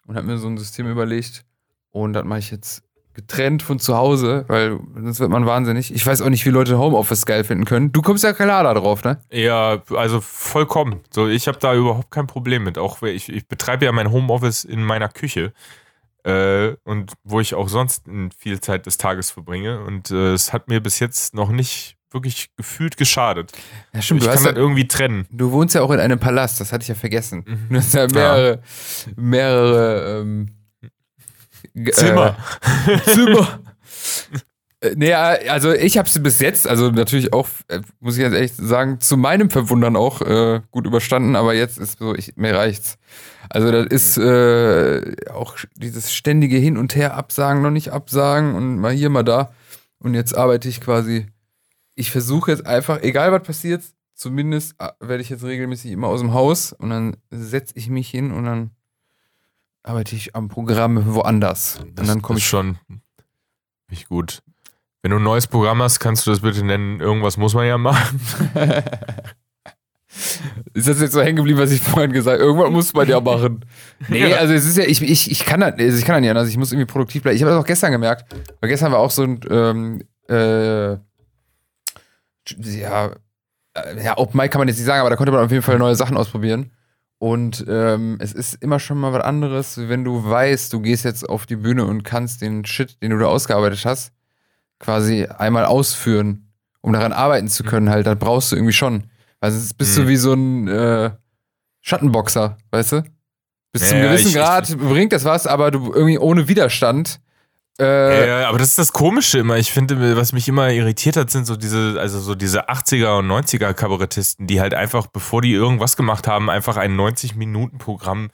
und habe mir so ein System überlegt und das mache ich jetzt getrennt von zu Hause, weil sonst wird man wahnsinnig. Ich weiß auch nicht, wie Leute Homeoffice geil finden können. Du kommst ja klar da drauf, ne? Ja, also vollkommen. So, ich habe da überhaupt kein Problem mit. Auch ich, ich betreibe ja mein Homeoffice in meiner Küche. Äh, und wo ich auch sonst viel Zeit des Tages verbringe. Und äh, es hat mir bis jetzt noch nicht wirklich gefühlt geschadet. Ja, stimmt, ich du, kann das ja, irgendwie trennen. du wohnst ja auch in einem Palast, das hatte ich ja vergessen. Mhm. Du hast ja mehrere, mehrere ähm, Zimmer. Äh, Zimmer. [LAUGHS] Äh, Nee, also ich habe sie bis jetzt, also natürlich auch, äh, muss ich ganz ehrlich sagen, zu meinem Verwundern auch äh, gut überstanden, aber jetzt ist so, ich, mir reicht's. Also das ist äh, auch dieses ständige Hin und Her absagen, noch nicht absagen und mal hier, mal da. Und jetzt arbeite ich quasi, ich versuche jetzt einfach, egal was passiert, zumindest äh, werde ich jetzt regelmäßig immer aus dem Haus und dann setze ich mich hin und dann arbeite ich am Programm woanders. und dann komme ich schon nicht gut. Wenn du ein neues Programm hast, kannst du das bitte nennen, irgendwas muss man ja machen. [LAUGHS] Ist das jetzt so hängen geblieben, was ich vorhin gesagt habe? Irgendwann muss man ja machen. Nee, Ja. also es ist ja, ich, ich, ich kann das, also ich kann das nicht anders, ich muss irgendwie produktiv bleiben. Ich habe das auch gestern gemerkt, weil gestern war auch so ein, ähm, äh, ja, ja, Open Mic kann man jetzt nicht sagen, aber da konnte man auf jeden Fall neue Sachen ausprobieren. Und ähm, es ist immer schon mal was anderes, wenn du weißt, du gehst jetzt auf die Bühne und kannst den Shit, den du da ausgearbeitet hast, quasi einmal ausführen, um daran arbeiten zu können, halt, das brauchst du irgendwie schon. Also bist du Mhm. wie so ein äh, Schattenboxer, weißt du? Bis Ja, zu einem gewissen ich- Grad bringt das was, aber du irgendwie ohne Widerstand. Äh, Ja, aber das ist das Komische immer. Ich finde, was mich immer irritiert hat, sind so diese, also so diese 80er und 90er Kabarettisten, die halt einfach, bevor die irgendwas gemacht haben, einfach ein 90-Minuten-Programm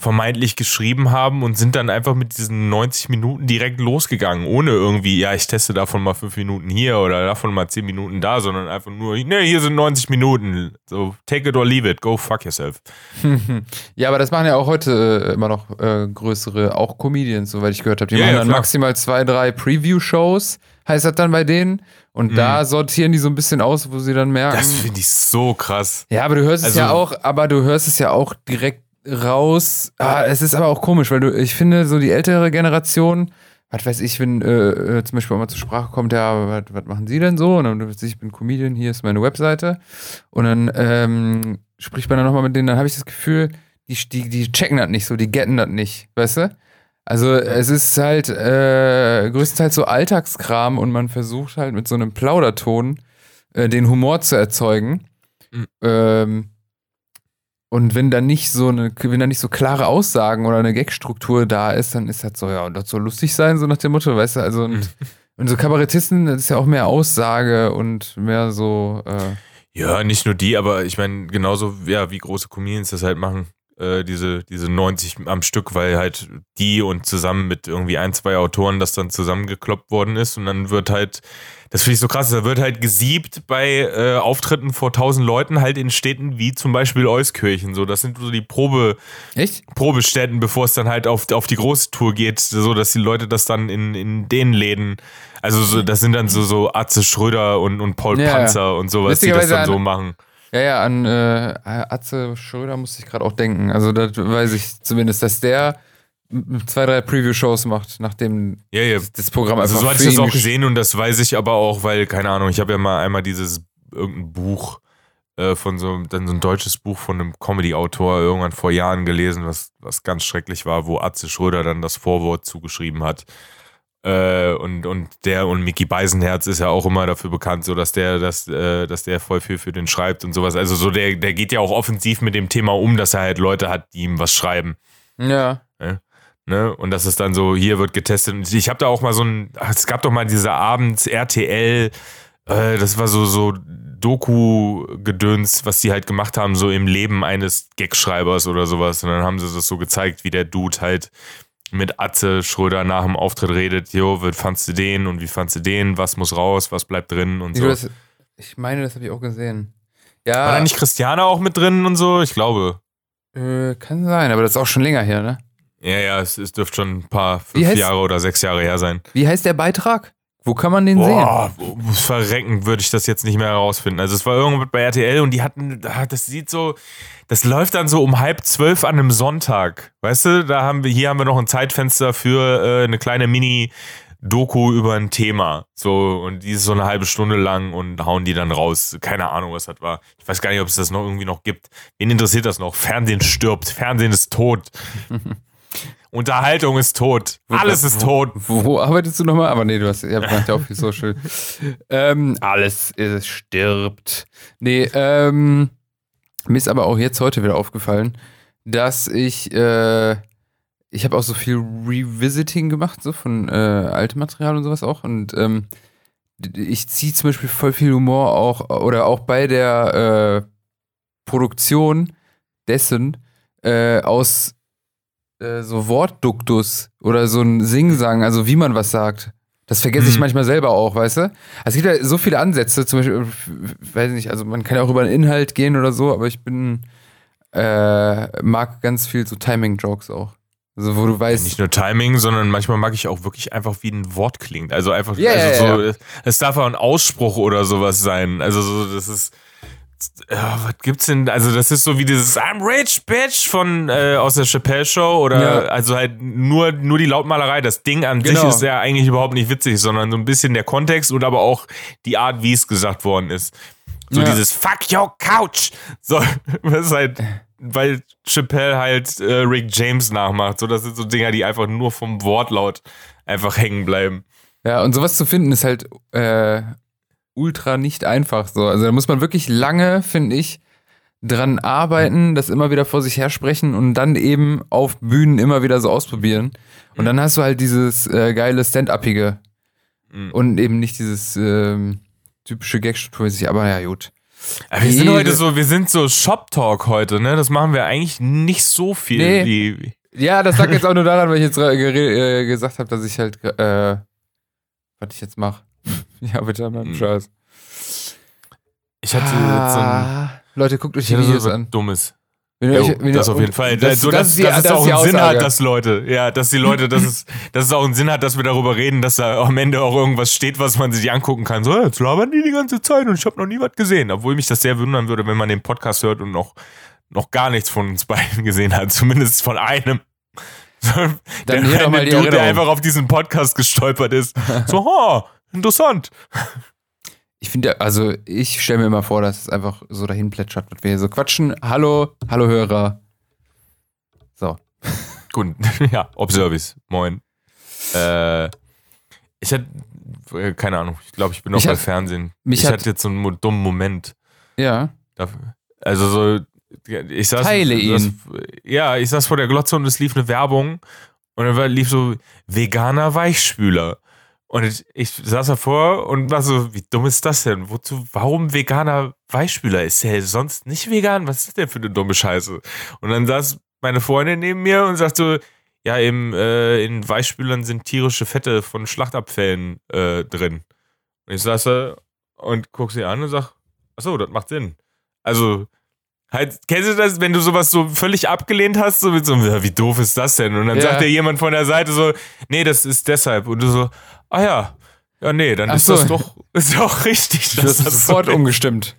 vermeintlich geschrieben haben und sind dann einfach mit diesen 90 Minuten direkt losgegangen, ohne irgendwie, ja, ich teste davon mal 5 Minuten hier oder davon mal 10 Minuten da, sondern einfach nur, ne, hier sind 90 Minuten. So, take it or leave it, go fuck yourself. [LAUGHS] Ja, aber das machen ja auch heute äh, immer noch äh, größere, auch Comedians, soweit ich gehört habe. Die Ja, machen ja, dann maximal zwei, drei Preview-Shows, heißt das dann bei denen. Und Mhm. da sortieren die so ein bisschen aus, wo sie dann merken. Das finde ich so krass. ja, aber du hörst es Also- ja auch, aber du hörst es ja auch direkt raus. Ah, es ist aber auch komisch, weil du, ich finde, so die ältere Generation, was weiß ich, wenn äh, äh, zum Beispiel auch mal zur Sprache kommt, ja, was, was machen Sie denn so? Und dann ich, ich bin Comedian, hier ist meine Webseite. Und dann ähm, spricht man dann nochmal mit denen, dann habe ich das Gefühl, die, die, die checken das nicht so, die getten das nicht, weißt du? Also es ist halt äh, größtenteils so Alltagskram und man versucht halt mit so einem Plauderton äh, den Humor zu erzeugen. Mhm. Ähm, und wenn da nicht so eine, wenn da nicht so klare Aussagen oder eine Gagstruktur da ist, dann ist das so, ja, und das soll lustig sein, so nach dem Motto, weißt du, also und, Mhm. und so Kabarettisten, das ist ja auch mehr Aussage und mehr so, äh, Ja, nicht nur die, aber ich meine, genauso ja, wie große Comedians das halt machen, äh, diese, diese 90 am Stück, weil halt die und zusammen mit irgendwie ein, zwei Autoren das dann zusammengekloppt worden ist und dann wird halt, das finde ich so krass, da wird halt gesiebt bei äh, Auftritten vor tausend Leuten halt in Städten wie zum Beispiel Euskirchen, so, das sind so die Probe, echt? Probestätten, bevor es dann halt auf, auf die große Tour geht, so dass die Leute das dann in, in den Läden, also so, das sind dann so, so Atze Schröder und, und Paul Ja, ja. Panzer und sowas, die das dann so an- machen. Ja, ja, an äh, Atze Schröder musste ich gerade auch denken. Also das weiß ich zumindest, dass der zwei, drei Preview-Shows macht, nachdem Ja, ja. das Programm Also einfach so hatte ich das auch gesehen und das weiß ich aber auch, weil, keine Ahnung, ich habe ja mal einmal dieses, irgendein Buch äh, von so, dann so ein deutsches Buch von einem Comedy-Autor irgendwann vor Jahren gelesen, was, was ganz schrecklich war, wo Atze Schröder dann das Vorwort zugeschrieben hat. Äh, und, und der und Mickey Beisenherz ist ja auch immer dafür bekannt, so dass der, dass, äh, dass der voll viel für den schreibt und sowas. Also so der, der geht ja auch offensiv mit dem Thema um, dass er halt Leute hat, die ihm was schreiben. Ja. Ne? Und das ist dann so, hier wird getestet. Und ich habe da auch mal so ein, es gab doch mal diese Abends RTL, äh, das war so, so Doku-Gedöns, was die halt gemacht haben, so im Leben eines Gagschreibers oder sowas. Und dann haben sie das so gezeigt, wie der Dude halt mit Atze Schröder nach dem Auftritt redet, jo, wie fandst du den und wie fandst du den, was muss raus, was bleibt drin und Ich, so. das, ich meine, das habe ich auch gesehen. Ja, War da nicht Christiane auch mit drin und so? Ich glaube. äh, kann sein, aber das ist auch schon länger her, ne? Ja, ja, es, es dürfte schon ein paar, fünf heißt- Jahre oder sechs Jahre her sein. Wie heißt der Beitrag? Wo kann man den sehen? Boah, verrecken würde ich das jetzt nicht mehr herausfinden. Also es war irgendwo bei RTL und die hatten, das sieht so, das läuft dann so um halb zwölf an einem Sonntag. Weißt du, da haben wir, hier haben wir noch ein Zeitfenster für äh, eine kleine Mini-Doku über ein Thema. So, und die ist so eine halbe Stunde lang und hauen die dann raus. Keine Ahnung, was das war. Ich weiß gar nicht, ob es das noch irgendwie noch gibt. Wen interessiert das noch? Fernsehen stirbt, Fernsehen ist tot. [LAUGHS] Unterhaltung ist tot. Alles ist tot. Wo, wo arbeitest du nochmal? Aber nee, du hast ja, ja auch viel Social. ähm, alles ist, stirbt. Nee, ähm, mir ist aber auch jetzt heute wieder aufgefallen, dass ich, äh, ich habe auch so viel Revisiting gemacht, so von äh, altem Material und sowas auch. Und ähm, ich ziehe zum Beispiel voll viel Humor auch, oder auch bei der äh, Produktion dessen äh, aus äh, so Wortduktus oder so ein Singsang, also wie man was sagt. Das vergesse ich Mhm. manchmal selber auch, weißt du? Also es gibt ja so viele Ansätze, zum Beispiel, weiß nicht, also man kann ja auch über den Inhalt gehen oder so, aber ich bin, äh, mag ganz viel so Timing-Jokes auch. Also wo du weißt, Nicht nur Timing, sondern manchmal mag ich auch wirklich einfach, wie ein Wort klingt. Also einfach, Ja, also ja, so, es darf auch ein Ausspruch oder sowas sein. Also so, das ist, ja, was gibt's denn? Also das ist so wie dieses I'm rich, bitch von äh, aus der Chappelle Show oder Ja. also halt nur nur die Lautmalerei. Das Ding an Genau. sich ist ja eigentlich überhaupt nicht witzig, sondern so ein bisschen der Kontext und aber auch die Art, wie es gesagt worden ist. So Ja. dieses Fuck your couch. So, [LAUGHS] das ist halt, weil Chappelle halt äh, Rick James nachmacht. So, das sind so Dinger, die einfach nur vom Wortlaut einfach hängen bleiben. Ja, und sowas zu finden ist halt äh, ultra nicht einfach so. Also da muss man wirklich lange, finde ich, dran arbeiten, das immer wieder vor sich hersprechen und dann eben auf Bühnen immer wieder so ausprobieren. Und dann hast du halt dieses äh, geile Stand-Upige Mhm. und eben nicht dieses ähm, typische Gag-Struktur. Aber ja, gut. Aber wir sind heute so, wir sind so Shop-Talk heute, ne? Das machen wir eigentlich nicht so viel. Nee. Wie, Ja, das lag jetzt auch nur daran, weil ich jetzt äh, äh, gesagt habe, dass ich halt, äh, was ich jetzt mache. [LAUGHS] ja, bitte, Mhm. mein Scheiß. ich hatte jetzt so ein, Ah, Leute, guckt euch die Videos so an. Dummes. Wenn Jo, euch- wenn das auf jeden Fall. Das, so, das, dass, ist die- dass es das auch einen Sinn hat, dass Leute, ja, dass die Leute, dass [LAUGHS] es, dass es auch einen Sinn hat, dass wir darüber reden, dass da am Ende auch irgendwas steht, was man sich angucken kann. So, jetzt labern die die ganze Zeit und ich habe noch nie was gesehen. Obwohl mich das sehr wundern würde, wenn man den Podcast hört und noch, noch gar nichts von uns [LAUGHS] beiden gesehen hat. Zumindest von einem. Dann der eine mal die Dude, der einfach auf diesen Podcast gestolpert ist. So, ha, interessant. Ich finde, also ich stelle mir immer vor, dass es einfach so dahin plätschert, was wir hier so quatschen. Hallo, hallo Hörer. So. Gut, [LAUGHS] ja, Observice, moin. Äh, ich hatte, äh, keine Ahnung, ich glaube, ich bin noch bei hat- Fernsehen. mich ich hat- hatte jetzt so einen dummen Moment. Ja. Also so, ich saß, Teile saß, ihn. Ja, ich saß vor der Glotze und es lief eine Werbung und dann lief so veganer Weichspüler. Und ich, ich saß davor und war so, wie dumm ist das denn? Wozu, warum veganer Weichspüler? Ist der sonst nicht vegan? Was ist denn für eine dumme Scheiße? Und dann saß meine Freundin neben mir und sagte, ja, im, äh, in Weichspülern sind tierische Fette von Schlachtabfällen äh, drin. Und ich saß da und guck sie an und sag, achso, das macht Sinn. Also, halt, kennst du das, wenn du sowas so völlig abgelehnt hast, so mit so, "Ja, wie doof ist das denn? Und dann Ja. sagt dir jemand von der Seite so, nee, das ist deshalb. Und du so, ah ja, ja, nee, dann Ach ist so. das doch, [LAUGHS] ist auch richtig. Du hast das sofort so umgestimmt.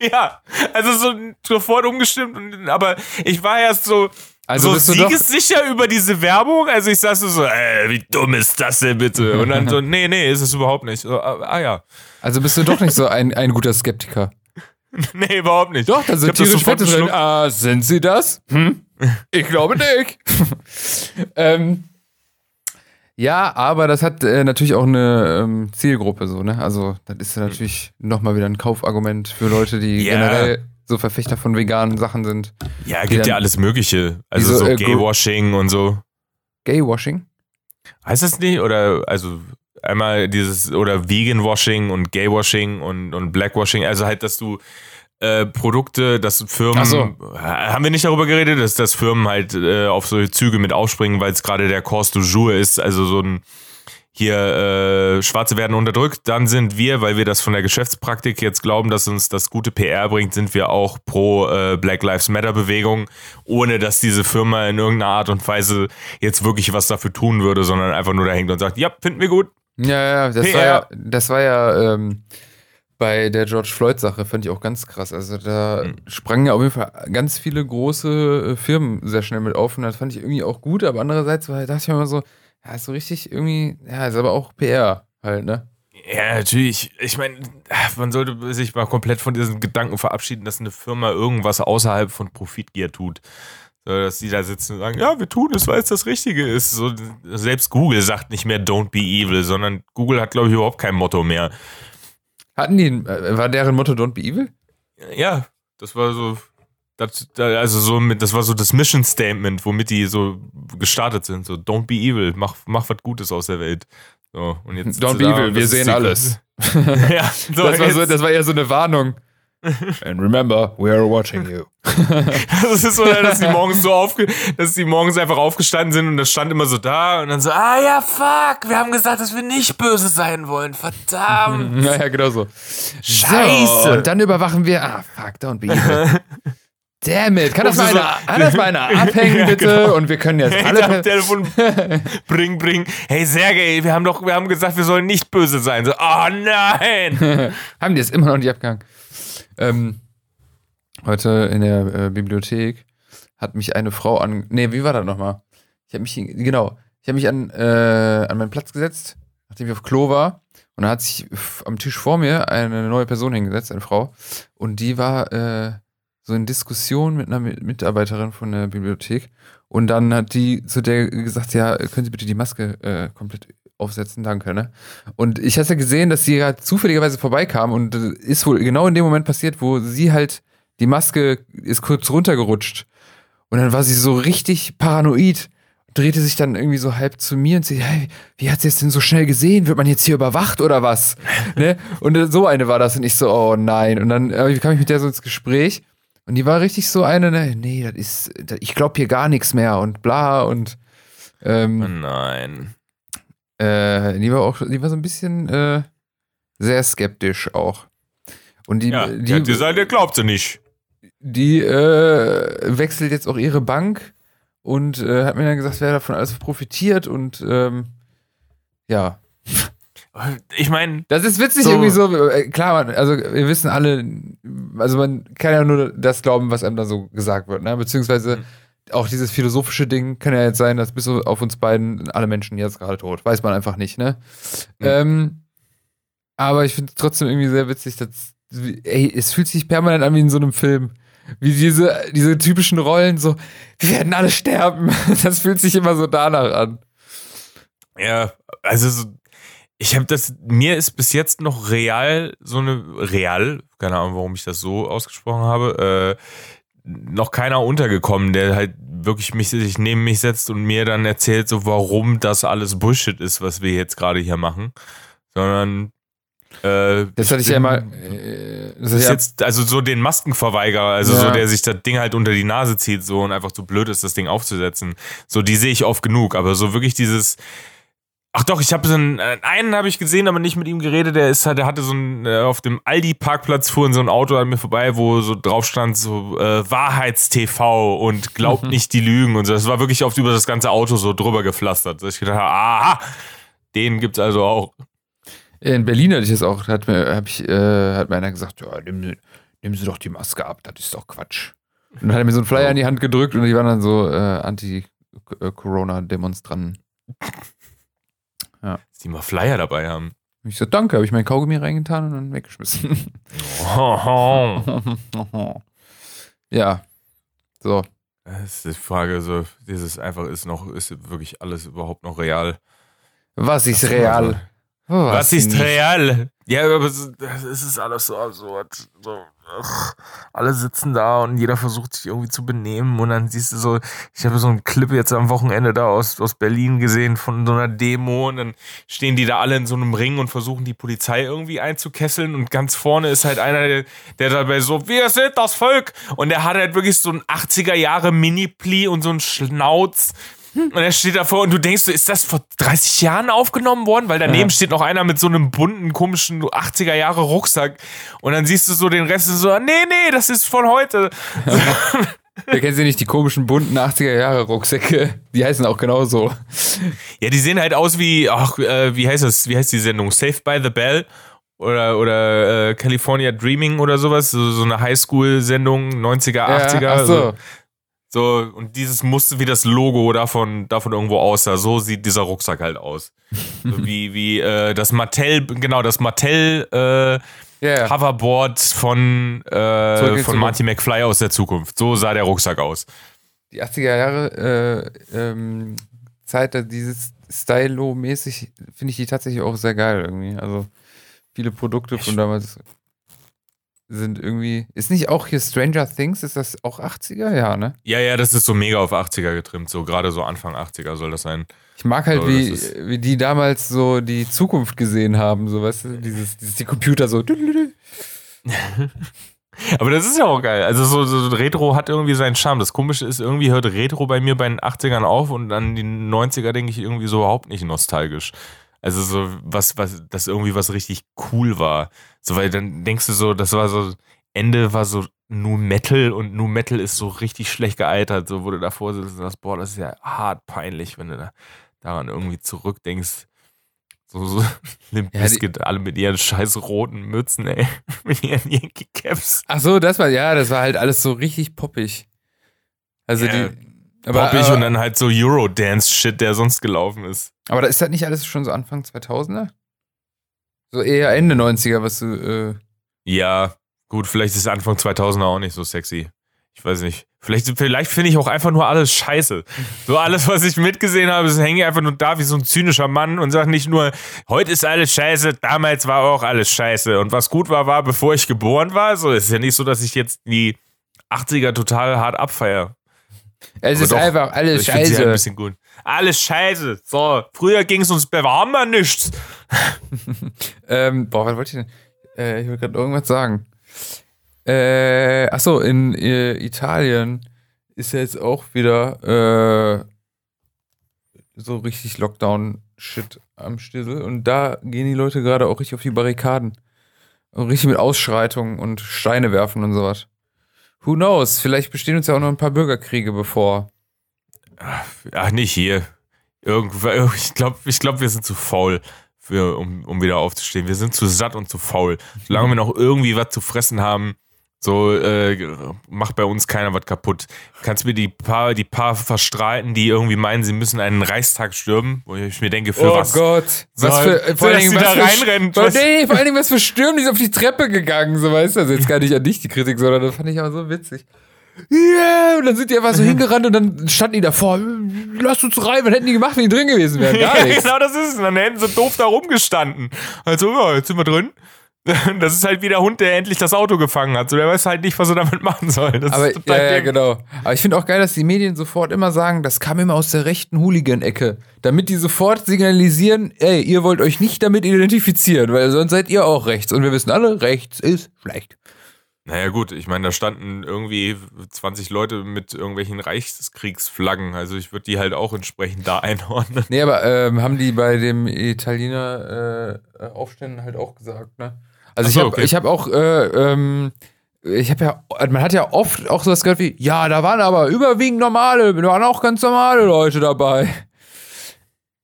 ja, also so sofort umgestimmt, und, aber ich war erst so, Also so doch, siegessicher über diese Werbung. Also ich saß so, äh, wie dumm ist das denn bitte? Und dann so, [LAUGHS] nee, nee, ist es überhaupt nicht. So, ah, ah ja. also bist du doch nicht so ein, ein guter Skeptiker. [LAUGHS] Nee, überhaupt nicht. Doch, da sind sofort Fette drin. Ah, sind sie das? Hm? Ich glaube nicht. [LAUGHS] ähm, ja, aber das hat äh, natürlich auch eine ähm, Zielgruppe so, ne? Also, das ist ja natürlich nochmal wieder ein Kaufargument für Leute, die Ja. generell so Verfechter von veganen Sachen sind. Ja, gibt dann- ja alles Mögliche. Also Wieso, so äh, Gaywashing und so. Gaywashing? Heißt das nicht? Oder also einmal dieses oder Vegan-Washing und Gay-Washing und, und Black-Washing, also halt, dass du äh, Produkte, dass Firmen, so. haben wir nicht darüber geredet, dass, dass Firmen halt äh, auf solche Züge mit aufspringen, weil es gerade der Course du jour ist, also so ein hier äh, Schwarze werden unterdrückt, dann sind wir, weil wir das von der Geschäftspraktik jetzt glauben, dass uns das gute PR bringt, sind wir auch pro äh, Black Lives Matter Bewegung, ohne dass diese Firma in irgendeiner Art und Weise jetzt wirklich was dafür tun würde, sondern einfach nur da hängt und sagt, ja, finden wir gut. Ja, ja, das PR. war ja, das war ja ähm, bei der George Floyd-Sache, fand ich auch ganz krass. Also da Mhm. sprangen ja auf jeden Fall ganz viele große äh, Firmen sehr schnell mit auf und das fand ich irgendwie auch gut, aber andererseits war, dachte ich mir immer so, ja, ist so richtig irgendwie, ja, ist aber auch PR halt, ne? Ja, natürlich. Ich meine, man sollte sich mal komplett von diesem Gedanken verabschieden, dass eine Firma irgendwas außerhalb von Profitgier tut. So, dass die da sitzen und sagen, ja, wir tun es, weil es das Richtige ist. So, selbst Google sagt nicht mehr Don't be evil, sondern Google hat, glaube ich, überhaupt kein Motto mehr. Hatten die, äh, war deren Motto Don't be evil? Ja, das war so, das, also so mit, das war so das Mission Statement, womit die so gestartet sind. So, don't be evil, mach, mach was Gutes aus der Welt. So, und jetzt Don't be evil, wir sehen alles. [LAUGHS] ja, so das, war so, das war eher so eine Warnung. And remember, we are watching you. [LAUGHS] das ist so, dass die morgens so aufge dass die morgens einfach aufgestanden sind und das stand immer so da und dann so, ah ja, fuck, wir haben gesagt, dass wir nicht böse sein wollen. Verdammt. [LAUGHS] naja, genau so. Scheiße. So, und dann überwachen wir, ah, fuck, don't be evil. [LAUGHS] Damn it, kann das, mal, so einer, kann das mal einer abhängen, bitte? Ja, genau. Und wir können jetzt hey, alle. Telefon bring, bring. Hey, Sergej, wir haben doch, wir haben gesagt, wir sollen nicht böse sein. So, oh nein! haben die es immer noch nicht abgehangen. Ähm, heute in der äh, Bibliothek hat mich eine Frau an. Nee, wie war das nochmal? Ich habe mich, genau, ich habe mich an, äh, an meinen Platz gesetzt, nachdem ich auf Klo war. Und da hat sich am Tisch vor mir eine neue Person hingesetzt, eine Frau. Und die war äh, so in Diskussion mit einer Mitarbeiterin von der Bibliothek. Und dann hat die zu der gesagt, ja, können Sie bitte die Maske äh, komplett aufsetzen, danke, ne? Und ich hatte gesehen, dass sie gerade zufälligerweise vorbeikam und ist wohl genau in dem Moment passiert, wo sie halt, die Maske ist kurz runtergerutscht. Und dann war sie so richtig paranoid, drehte sich dann irgendwie so halb zu mir und sie, hey, wie hat sie es denn so schnell gesehen? Wird man jetzt hier überwacht oder was? [LAUGHS] ne? Und so eine war das und ich so, oh nein. Und dann äh, kam ich mit der so ins Gespräch und die war richtig so eine, ne, nee, das ist, ich glaube hier gar nichts mehr und bla und ähm, oh nein. Äh, die war auch, die war so ein bisschen äh, sehr skeptisch auch. Und die, ja, die, die seid, ihr glaubt sie nicht. Die äh, wechselt jetzt auch ihre Bank und äh, hat mir dann gesagt, wer davon alles profitiert und ähm, ja. [LAUGHS] Ich meine. Das ist witzig so irgendwie so. Äh, klar, man, also wir wissen alle, also man kann ja nur das glauben, was einem da so gesagt wird, ne? Beziehungsweise. Mhm auch dieses philosophische Ding kann ja jetzt sein, dass bis auf uns beiden alle Menschen jetzt gerade tot. Weiß man einfach nicht, ne? Mhm. Ähm, aber ich finde es trotzdem irgendwie sehr witzig, dass, ey, es fühlt sich permanent an wie in so einem Film. Wie diese, diese typischen Rollen, so, wir werden alle sterben. [LAUGHS] Das fühlt sich immer so danach an. Ja, also so, ich habe das, mir ist bis jetzt noch real so eine, real, keine Ahnung, warum ich das so ausgesprochen habe, äh, noch keiner untergekommen, der halt wirklich mich sich neben mich setzt und mir dann erzählt, so warum das alles Bullshit ist, was wir jetzt gerade hier machen, sondern äh, das hatte ich ja mal. Äh, das ist ja jetzt also so den Maskenverweigerer, also ja. so der sich das Ding halt unter die Nase zieht so und einfach zu blöd ist, das Ding aufzusetzen. So die sehe ich oft genug, aber so wirklich dieses Ach doch, ich habe so einen, äh, einen habe ich gesehen, aber nicht mit ihm geredet. Der ist halt, der hatte so ein äh, auf dem Aldi Parkplatz fuhr so ein Auto an mir vorbei, wo so drauf stand so äh, Wahrheitstv und glaubt [LAUGHS] nicht die Lügen und so. Das war wirklich oft über das ganze Auto so drüber gepflastert. Dass ich gedacht habe, aha, den gibt's also auch. In Berlin hatte ich das auch, hat mir, hab ich, äh, hat mir einer gesagt, ja, nimm, nimm Sie doch die Maske ab, das ist doch Quatsch. Und dann hat er mir so einen Flyer in die Hand gedrückt und die waren dann so äh, Anti-Corona-Demonstranten. Ja. Dass die mal Flyer dabei haben. Ich so, danke, habe ich mein Kaugummi reingetan und dann weggeschmissen. [LAUGHS] ja. So. Das ist die Frage, so, dieses einfach ist noch, ist wirklich alles überhaupt noch real? Was ist real? Was, Was ist nicht? real? Ja, aber es ist alles so absurd. So, ach, alle sitzen da und jeder versucht sich irgendwie zu benehmen und dann siehst du so, ich habe so einen Clip jetzt am Wochenende da aus, aus Berlin gesehen von so einer Demo und dann stehen die da alle in so einem Ring und versuchen die Polizei irgendwie einzukesseln und ganz vorne ist halt einer, der, der dabei so, wir sind das Volk! Und der hat halt wirklich so ein 80er Jahre Mini-Pli und so einen Schnauz und er steht davor und du denkst, ist das vor 30 Jahren aufgenommen worden? Weil daneben ja. steht noch einer mit so einem bunten, komischen 80er Jahre Rucksack. Und dann siehst du so den Rest so, nee, nee, das ist von heute. Wer kennt sie nicht, die komischen bunten 80er Jahre Rucksäcke? Die heißen auch genauso. Ja, die sehen halt aus wie, ach, äh, wie heißt das? Wie heißt die Sendung? Saved by the Bell? Oder, oder äh, California Dreaming oder sowas? So, so eine Highschool-Sendung, 90er, 80er. Ja, ach so. so. So, und dieses musste wie das Logo davon, davon irgendwo aussah. So sieht dieser Rucksack halt aus. so [LAUGHS] wie, wie äh, das Mattel, genau, das Mattel äh, yeah. Hoverboard von, äh, von Marty McFly aus der Zukunft. So sah der Rucksack aus. die 80er Jahre äh, ähm, Zeit, dieses Stylo-mäßig, finde ich die tatsächlich auch sehr geil irgendwie. Also viele Produkte von damals sind irgendwie. Ist nicht auch hier Stranger Things? Ist das auch 80er? Ja, ne? Ja, ja, das ist so mega auf 80er getrimmt. So gerade so Anfang 80er soll das sein. Ich mag halt, So, wie, wie die damals so die Zukunft gesehen haben, so weißt du, dieses, dieses die Computer so. [LAUGHS] Aber das ist ja auch geil. Also so, so Retro hat irgendwie seinen Charme. Das Komische ist, irgendwie hört Retro bei mir bei den 80ern auf und an die 90er denke ich irgendwie so überhaupt nicht nostalgisch. Also so was, was, das irgendwie was richtig cool war. So, weil dann denkst du so, das war so, Ende war so Nu Metal und Nu Metal ist so richtig schlecht gealtert, so wo du davor sitzt und sagst, boah, das ist ja hart peinlich, wenn du da daran irgendwie zurückdenkst. So, so [LAUGHS] Limp Ja, Bizkit, alle mit ihren scheiß roten Mützen, ey. [LAUGHS] mit ihren Yankee Caps. Ach so, das war, ja, das war halt alles so richtig poppig. Also Ja, die. Aber, Poppig aber, und dann halt so Eurodance-Shit, der sonst gelaufen ist. Aber da ist das nicht alles schon so Anfang 2000er? So eher Ende 90er, was du. Äh, Ja, gut, vielleicht ist Anfang 2000er auch nicht so sexy. Ich weiß nicht. Vielleicht, vielleicht finde ich auch einfach nur alles scheiße. So alles, was ich mitgesehen habe, ist hänge ich einfach nur da wie so ein zynischer Mann und sage nicht nur, heute ist alles scheiße, damals war auch alles scheiße. Und was gut war, war, bevor ich geboren war. So ist ja nicht so, dass ich jetzt die 80er total hart abfeier. es Aber ist doch, einfach alles sie halt ein scheiße. bisschen gut. Alles scheiße. So, früher ging es uns bewarmer nichts. [LAUGHS] Ähm, boah, was wollte ich denn? Äh, ich wollte gerade irgendwas sagen. Äh, achso, in äh, Italien ist ja jetzt auch wieder äh, so richtig Lockdown-Shit am Stissel. Und da gehen die Leute gerade auch richtig auf die Barrikaden. Und richtig mit Ausschreitungen und Steine werfen und sowas. Who knows? Vielleicht bestehen uns ja auch noch ein paar Bürgerkriege bevor. Ach, nicht hier. Irgendwo, ich glaube, ich glaub, wir sind zu faul, für, um, um wieder aufzustehen. Wir sind zu satt und zu faul. Solange wir noch irgendwie was zu fressen haben, so äh, macht bei uns keiner was kaputt. Kannst mir die paar, die paar Verstrahlten, die irgendwie meinen, sie müssen einen Reichstag stürmen, wo ich mir denke, für oh was? Gott. So, Was für, so, vor allen Dingen, was da für, reinrennen, Vor, was- nee, vor allen Dingen, was für Stürmen, die sind auf die Treppe gegangen, so weißt du. Also jetzt gar nicht an dich die Kritik, sondern das fand ich aber so witzig. Yeah! Und dann sind die einfach so hingerannt und dann standen die davor, lasst uns rein, was hätten die gemacht, wenn die drin gewesen wären? Gar [LAUGHS] Ja, nichts. genau, das ist es. Und Dann hätten sie doof da rumgestanden. Also, ja, jetzt sind wir drin. [LAUGHS] Das ist halt wie der Hund, der endlich das Auto gefangen hat. So, der weiß halt nicht, was er damit machen soll. Das Aber, ja, ja, genau. Aber ich finde auch geil, dass die Medien sofort immer sagen, das kam immer aus der rechten Hooligan-Ecke. Damit die sofort signalisieren, ey, ihr wollt euch nicht damit identifizieren, weil sonst seid ihr auch rechts. Und wir wissen alle, rechts ist schlecht. Naja, gut, ich meine, da standen irgendwie 20 Leute mit irgendwelchen Reichskriegsflaggen. Also, ich würde die halt auch entsprechend da [LAUGHS] einordnen. Nee, aber ähm, haben die bei dem Italiener äh, Aufständen halt auch gesagt, ne? Also Ach ich so, habe okay. ich hab auch, äh, ähm, ich habe ja, man hat ja oft auch sowas gehört wie, ja, da waren aber überwiegend normale, da waren auch ganz normale Leute dabei.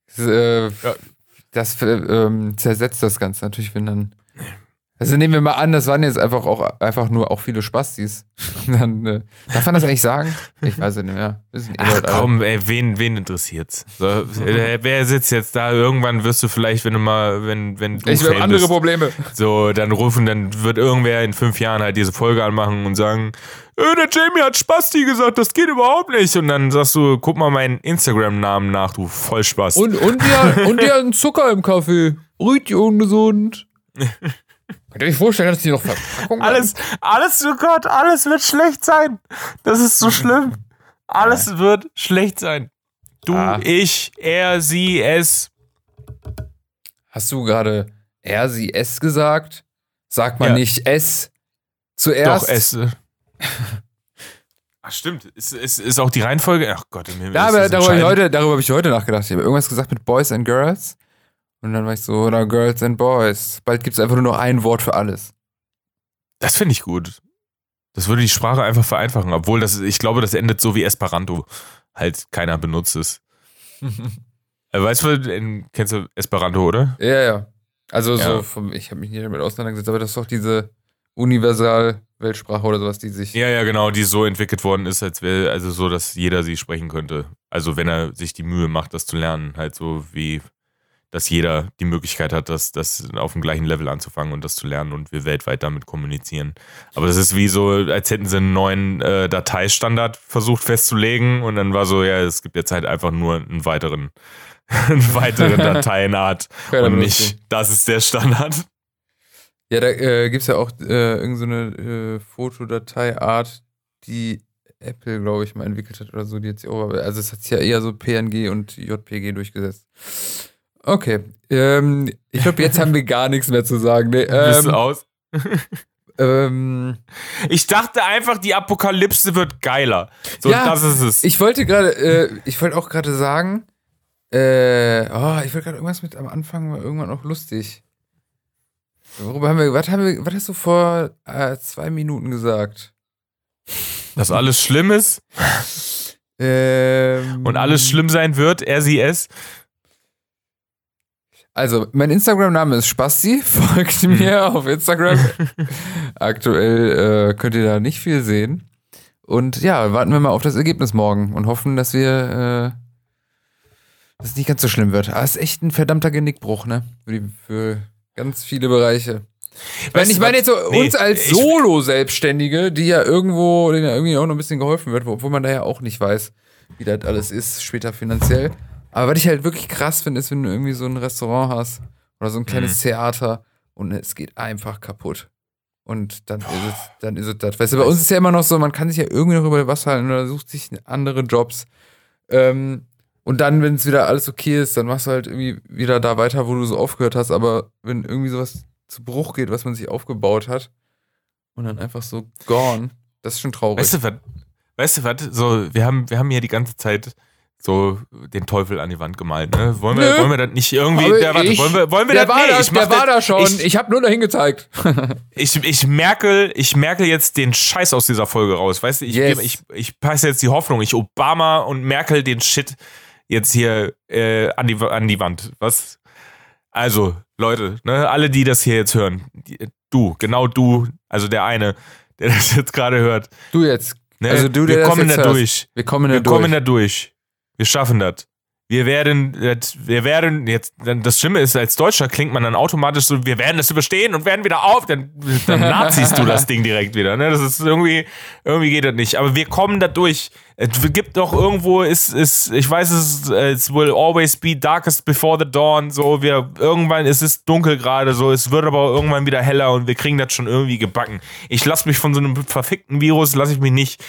Das, äh, das äh, ähm, zersetzt das Ganze natürlich, wenn dann. Also nehmen wir mal an, das waren jetzt einfach auch einfach nur auch viele Spastis. [LAUGHS] dann, äh, darf man das eigentlich sagen? Ich weiß es nicht mehr. Die Ach komm, ey, wen, wen interessiert's? So, äh, wer sitzt jetzt da? Irgendwann wirst du vielleicht, wenn du mal, wenn, wenn du Ich habe andere bist, Probleme. so, dann rufen, dann wird irgendwer in fünf Jahren halt diese Folge anmachen und sagen, äh, der Jamie hat Spasti gesagt, das geht überhaupt nicht. Und dann sagst du, guck mal meinen Instagram-Namen nach, du Vollspast. Und, und, die, und hatten Zucker im Kaffee. Richtig ungesund. [LAUGHS] Könnt ihr euch vorstellen, dass die noch [LAUGHS] Verpackung Alles, alles, oh Gott, alles wird schlecht sein. Das ist so schlimm. Alles wird schlecht sein. Du, Ah. ich, er, sie, es. Hast du gerade er, sie, es gesagt? Sagt man Ja. nicht es zuerst? Doch, es. [LAUGHS] Ach, stimmt. Ist, ist, ist auch die Reihenfolge. Ach Gott, im Himmel. Ja, aber darüber habe ich, heute, darüber hab ich heute nachgedacht. Ich habe irgendwas gesagt mit Boys and Girls. Und dann war ich so, oder Girls and Boys. Bald gibt es einfach nur noch ein Wort für alles. Das finde ich gut. Das würde die Sprache einfach vereinfachen. Obwohl, das, ich glaube, das endet so wie Esperanto. Halt, keiner benutzt es. [LAUGHS] Äh, Weißt du, kennst du Esperanto, oder? Ja, ja. Also Ja. so, vom, ich habe mich nie damit auseinandergesetzt, aber das ist doch diese Universal-Weltsprache oder sowas, die sich. Ja, ja, genau, die so entwickelt worden ist, als wäre, also so, dass jeder sie sprechen könnte. Also wenn er sich die Mühe macht, das zu lernen. Halt so wie dass jeder die Möglichkeit hat, das, das auf dem gleichen Level anzufangen und das zu lernen und wir weltweit damit kommunizieren. Aber das ist wie so, als hätten sie einen neuen äh, Dateistandard versucht festzulegen und dann war so, ja, es gibt jetzt halt einfach nur einen weiteren, [LAUGHS] eine weitere [LAUGHS] Dateienart und nicht, das ist der Standard. Ja, da äh, gibt es ja auch äh, irgendeine so äh, Fotodateiart, die Apple, glaube ich, mal entwickelt hat oder so, die jetzt hier also es hat sich ja eher so PNG und JPG durchgesetzt. Okay, ähm, ich glaube, jetzt haben wir gar nichts mehr zu sagen. Nee, Bist du ähm, aus? ähm, Ich dachte einfach, die Apokalypse wird geiler. So, Ja, das ist es. ich wollte gerade, äh, ich wollte auch gerade sagen, äh, oh, ich wollte gerade irgendwas mit am Anfang war irgendwann auch lustig. Worüber haben wir, was haben wir, was hast du vor äh, zwei Minuten gesagt? dass alles schlimm ist Ähm, und alles schlimm sein wird, er, sie, es. Also, mein Instagram-Name ist Spasti. [LAUGHS] Folgt mir auf Instagram. [LAUGHS] Aktuell äh, könnt ihr da nicht viel sehen. Und ja, warten wir mal auf das Ergebnis morgen und hoffen, dass wir, äh, dass es nicht ganz so schlimm wird. Aber es ist echt ein verdammter Genickbruch, ne? Für, die, für ganz viele Bereiche. Ich meine, Weißt ich meine jetzt so Nee, uns als Solo-Selbstständige, die ja irgendwo, denen ja irgendwie auch noch ein bisschen geholfen wird, obwohl man da ja auch nicht weiß, wie das alles ist, später finanziell. Aber was ich halt wirklich krass finde, ist, wenn du irgendwie so ein Restaurant hast oder so ein kleines Mhm. Theater und es geht einfach kaputt. Und dann ist es, dann ist es das. Weißt du, bei uns ist ja immer noch so, man kann sich ja irgendwie noch über Wasser halten oder sucht sich andere Jobs. Ähm, und dann, wenn es wieder alles okay ist, dann machst du halt irgendwie wieder da weiter, wo du so aufgehört hast. Aber wenn irgendwie sowas zu Bruch geht, was man sich aufgebaut hat und dann einfach so gone, das ist schon traurig. Weißt du was? Weißt du was? So, wir haben, wir haben hier die ganze Zeit so den Teufel an die Wand gemalt, ne? Wollen wir, Nö. wollen wir das nicht irgendwie. Aber der, warte, ich- wollen wir, wollen wir der das war, nee, da, ich der war das- da schon. Ich, Ich, habe nur dahin gezeigt. [LAUGHS] ich, ich, merke, ich merke jetzt den Scheiß aus dieser Folge raus. Weißt du, ich, Yes. ich, ich passe jetzt die Hoffnung. Ich Obama und Merkel den Shit jetzt hier äh, an, die, an die Wand. Was? Also, Leute, ne, alle, die das hier jetzt hören, die, du, genau du, also der eine, der [LAUGHS] das jetzt gerade hört. Du jetzt. Ne, Also du, der wir kommen da durch. Wir kommen da Wir durch. kommen da durch. Wir schaffen das. Wir werden, wir werden jetzt, das Schlimme ist, als Deutscher klingt man dann automatisch so, wir werden das überstehen und werden wieder auf, dann, dann nazist du das Ding direkt wieder, ne? Das ist irgendwie, irgendwie geht das nicht. Aber wir kommen da durch. Es gibt doch irgendwo, ist, ist, ich weiß, es, es will always be darkest before the dawn, so, wir, irgendwann, es ist dunkel gerade, so, es wird aber irgendwann wieder heller und wir kriegen das schon irgendwie gebacken. Ich lasse mich von so einem verfickten Virus, lasse ich mich nicht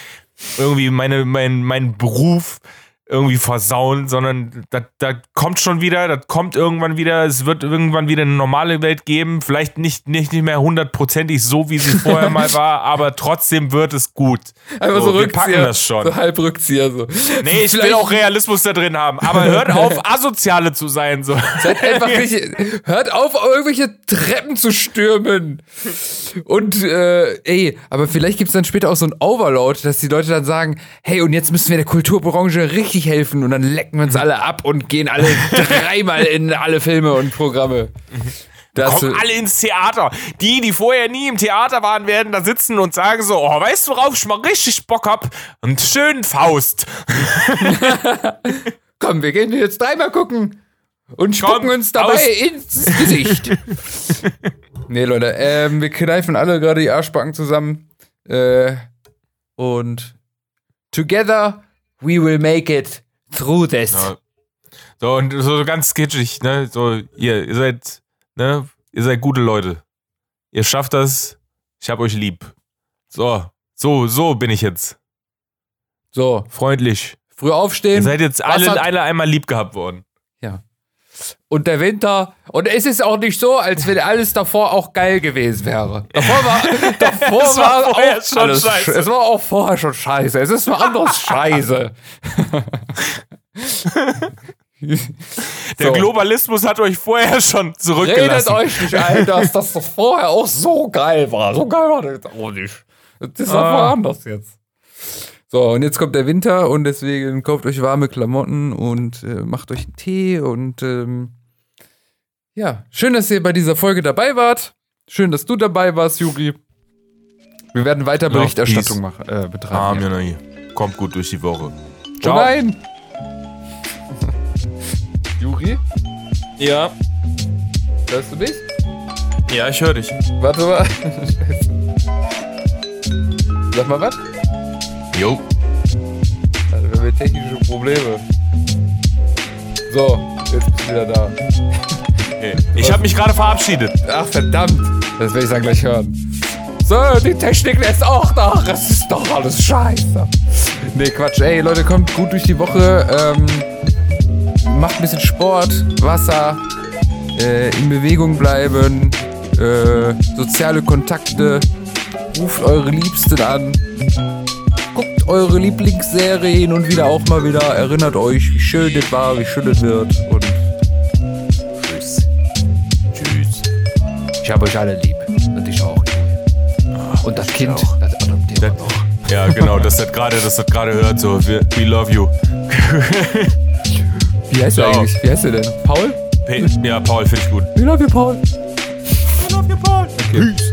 irgendwie meine, mein, mein Beruf irgendwie versauen, sondern das, das kommt schon wieder, das kommt irgendwann wieder, es wird irgendwann wieder eine normale Welt geben, vielleicht nicht, nicht, nicht mehr hundertprozentig so, wie sie vorher mal [LAUGHS] war, aber trotzdem wird es gut. Einfach so, wir Rückzieher. packen das schon. So halb Rückzieher. So. Nee, ich will Vielleicht auch Realismus da drin haben, aber hört [LAUGHS] auf, Asoziale zu sein. So. Seid einfach [LAUGHS] richtig. Hört auf, irgendwelche Treppen zu stürmen. Und, äh, ey, aber vielleicht gibt's dann später auch so ein Overload, dass die Leute dann sagen: Hey, und jetzt müssen wir der Kulturbranche richtig helfen. Und dann lecken wir uns alle ab und gehen alle dreimal in alle Filme und Programme. Das, Kommen alle ins Theater. Die, die vorher nie im Theater waren, werden da sitzen und sagen so, oh, weißt du, worauf ich mal richtig Bock hab? Einen schönen Faust. [LAUGHS] komm, wir gehen jetzt dreimal gucken. Und spucken uns dabei aus. ins Gesicht. [LAUGHS] nee, Leute, ähm, wir kneifen alle gerade die Arschbacken zusammen. Äh, und together we will make it through this. Ja. So, und so, ganz sketchig, ne? So, ihr, ihr seid, ne? Ihr seid gute Leute. Ihr schafft das. Ich hab euch lieb. So, so, so bin ich jetzt. So, Freundlich. früh Ihr aufstehen. seid jetzt alle, hat- alle einmal lieb gehabt worden. Und der Winter. Und es ist auch nicht so, als wenn alles davor auch geil gewesen wäre. Davor war, [LAUGHS] davor Es war war, vorher auch schon alles scheiße. sch- Es war auch vorher schon scheiße. Es ist nur anderes [LAUGHS] scheiße. [LAUGHS] Der So. Globalismus hat euch vorher schon Redet zurückgelassen. euch nicht ein, dass das vorher auch so geil war. So geil war das auch nicht. Das ist Ah. anders jetzt. So, und jetzt kommt der Winter und deswegen kauft euch warme Klamotten und äh, macht euch einen Tee und ähm, ja, schön, dass ihr bei dieser Folge dabei wart. Schön, dass du dabei warst, Juri. Wir werden weiter Ja, Berichterstattung äh, Ah, betreiben. mir nicht. Kommt gut durch die Woche. Oh nein! [LAUGHS] Juri? Ja. Hörst du mich? Ja, ich höre dich. Warte mal. [LAUGHS] Sag mal was? Jo. Also, wir haben technische Probleme. So, jetzt bist du wieder da. Okay. Ich habe mich gerade verabschiedet. Ach, verdammt. Das werde ich dann gleich hören. So, die Technik lässt auch nach. Es ist doch alles scheiße. Nee, Quatsch. Ey, Leute, kommt gut durch die Woche. Ähm, macht ein bisschen Sport, Wasser, äh, in Bewegung bleiben, äh, soziale Kontakte, ruft eure Liebsten an, guckt eure Lieblingsserie hin und wieder auch mal wieder, erinnert euch, wie schön das war, wie schön das wird und Ich habe euch alle lieb und ich auch. Und das Kind, auch. das adoptieren wir noch. Ja, genau, das hat gerade, das hat gerade hört so, we, we love you. [LAUGHS] Wie heißt er Ciao. eigentlich? Wie heißt er denn? Paul? Pe ja, Paul, finde ich gut. We love you, Paul. I love you, Paul. Okay.